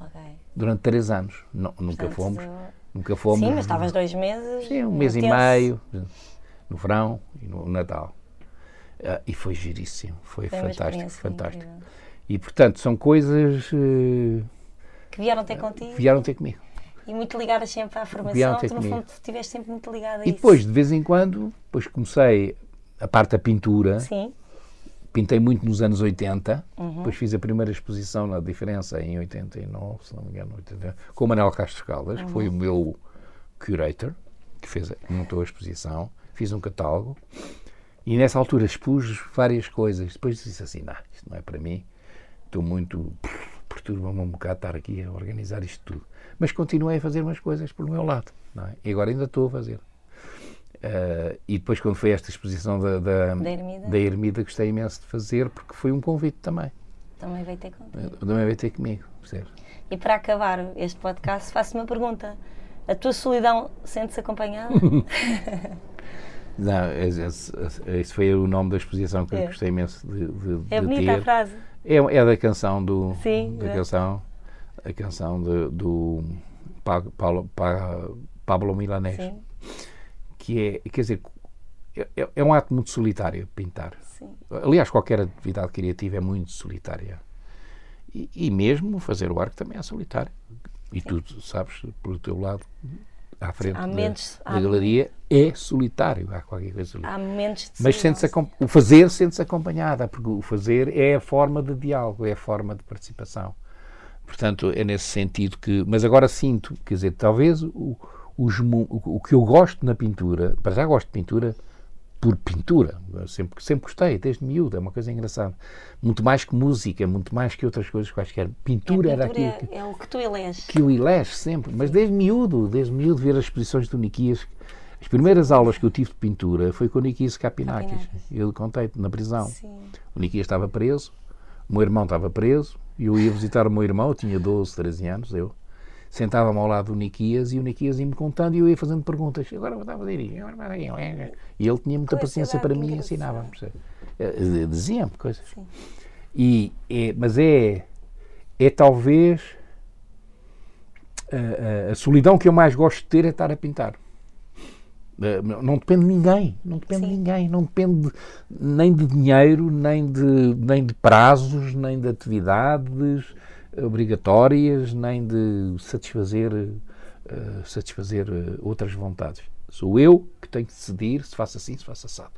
Ok. Durante três anos. Nu- nunca Portanto, fomos. Nunca fomos. Sim, mas estavas dois meses. Sim, um mês e meio, no verão e no Natal. Ah, e foi giríssimo, foi, Foi fantástico, fantástico. incrível. E portanto, são coisas eh, Que vieram ter contigo vieram ter comigo. e muito ligadas sempre à formação. Tu, no comigo. fundo, estiveste sempre muito ligada a E isso. depois, de vez em quando, depois comecei a parte da pintura, Sim, pintei muito nos anos 80, Uhum. depois fiz a primeira exposição na diferença em 89, se não me engano, 89, com o Manuel Castro Caldas, que foi Uhum. o meu curator, que fez, montou a exposição, fiz um catálogo e nessa altura expus várias coisas. Depois disse assim: não, isto não é para mim, estou muito. Perturba-me um bocado estar aqui a organizar isto tudo. Mas continuei a fazer umas coisas pelo meu lado, é? E agora ainda estou a fazer. Ah, e depois, quando foi esta exposição da, da, Da Ermida? da Ermida, gostei imenso de fazer, porque foi um convite também. também veio ter contigo. Também veio ter comigo, percebes? E para acabar este podcast, faço uma pergunta. A tua solidão sente-se acompanhada? Não, esse, esse- foi o nome da exposição que eu É. gostei imenso de, de, É de bonita a ter. frase. É, é da canção do. Sim, da é. canção. A canção de- do. Pablo, Pablo Milanés, Sim. que é, quer dizer, é, é, um ato muito solitário pintar. Sim. Aliás, qualquer atividade criativa é muito solitária. E, e mesmo fazer o arco também é solitário. E Sim. tu sabes, pelo teu lado, à frente há momentos, da, da galeria, é solitário. Há qualquer coisa ali. Há momentos de Mas sente o fazer sente-se acompanhada, porque o fazer é a forma de diálogo, é a forma de participação. Portanto, é nesse sentido que. Mas agora sinto, quer dizer, talvez o, os, o, o que eu gosto na pintura, para já gosto de pintura por pintura, sempre, sempre gostei, desde miúdo, é uma coisa engraçada. Muito mais que música, muito mais que outras coisas quaisquer. Pintura, é, era aquilo que, é o que tu eleges. Que eu elejo sempre, mas desde miúdo, desde miúdo ver as exposições do Niquias. As primeiras aulas que eu tive de pintura foi com o Niquias Capinakis. Eu contei na prisão. Sim. O Niquias estava preso, o meu irmão estava preso, e eu ia visitar o meu irmão, eu tinha 12, 13 anos, eu sentava-me ao lado do Niquias e o Niquias ia-me contando e eu ia fazendo perguntas. Agora vou a fazer isto. E ele tinha muita paciência para mim e ensinava-me. Eh, eh, dizia-me coisas. Sim. E, é, mas é, é talvez a, a, a, solidão que eu mais gosto de ter é estar a pintar. Eh, não depende de ninguém, não depende Sim. de ninguém, não depende de, nem de dinheiro, nem de, nem de prazos, nem de atividades obrigatórias, nem de satisfazer, uh, satisfazer uh, outras vontades. Sou eu que tenho que decidir se faço assim, se faço assado.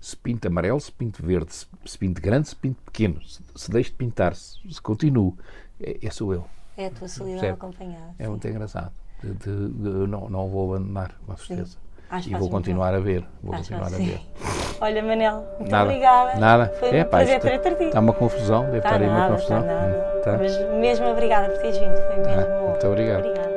Se pinto amarelo, se pinto verde, se, se pinto grande, se pinto pequeno, se, se deixo de pintar, se, se continuo. É, é, sou eu. É a tua solidão acompanhada. É sim. muito engraçado. De, de, de, não, não vou abandonar, com certeza. E vou continuar a ver. Vou Acho continuar a ver. Olha, Manel, muito nada, obrigada. Nada. Foi é, um pá, prazer ter te Está uma confusão, deve tá estar aí uma confusão. Tá nada. Tá. Mas mesmo obrigada por teres vindo, foi mesmo. Ah, muito obrigado. Obrigada.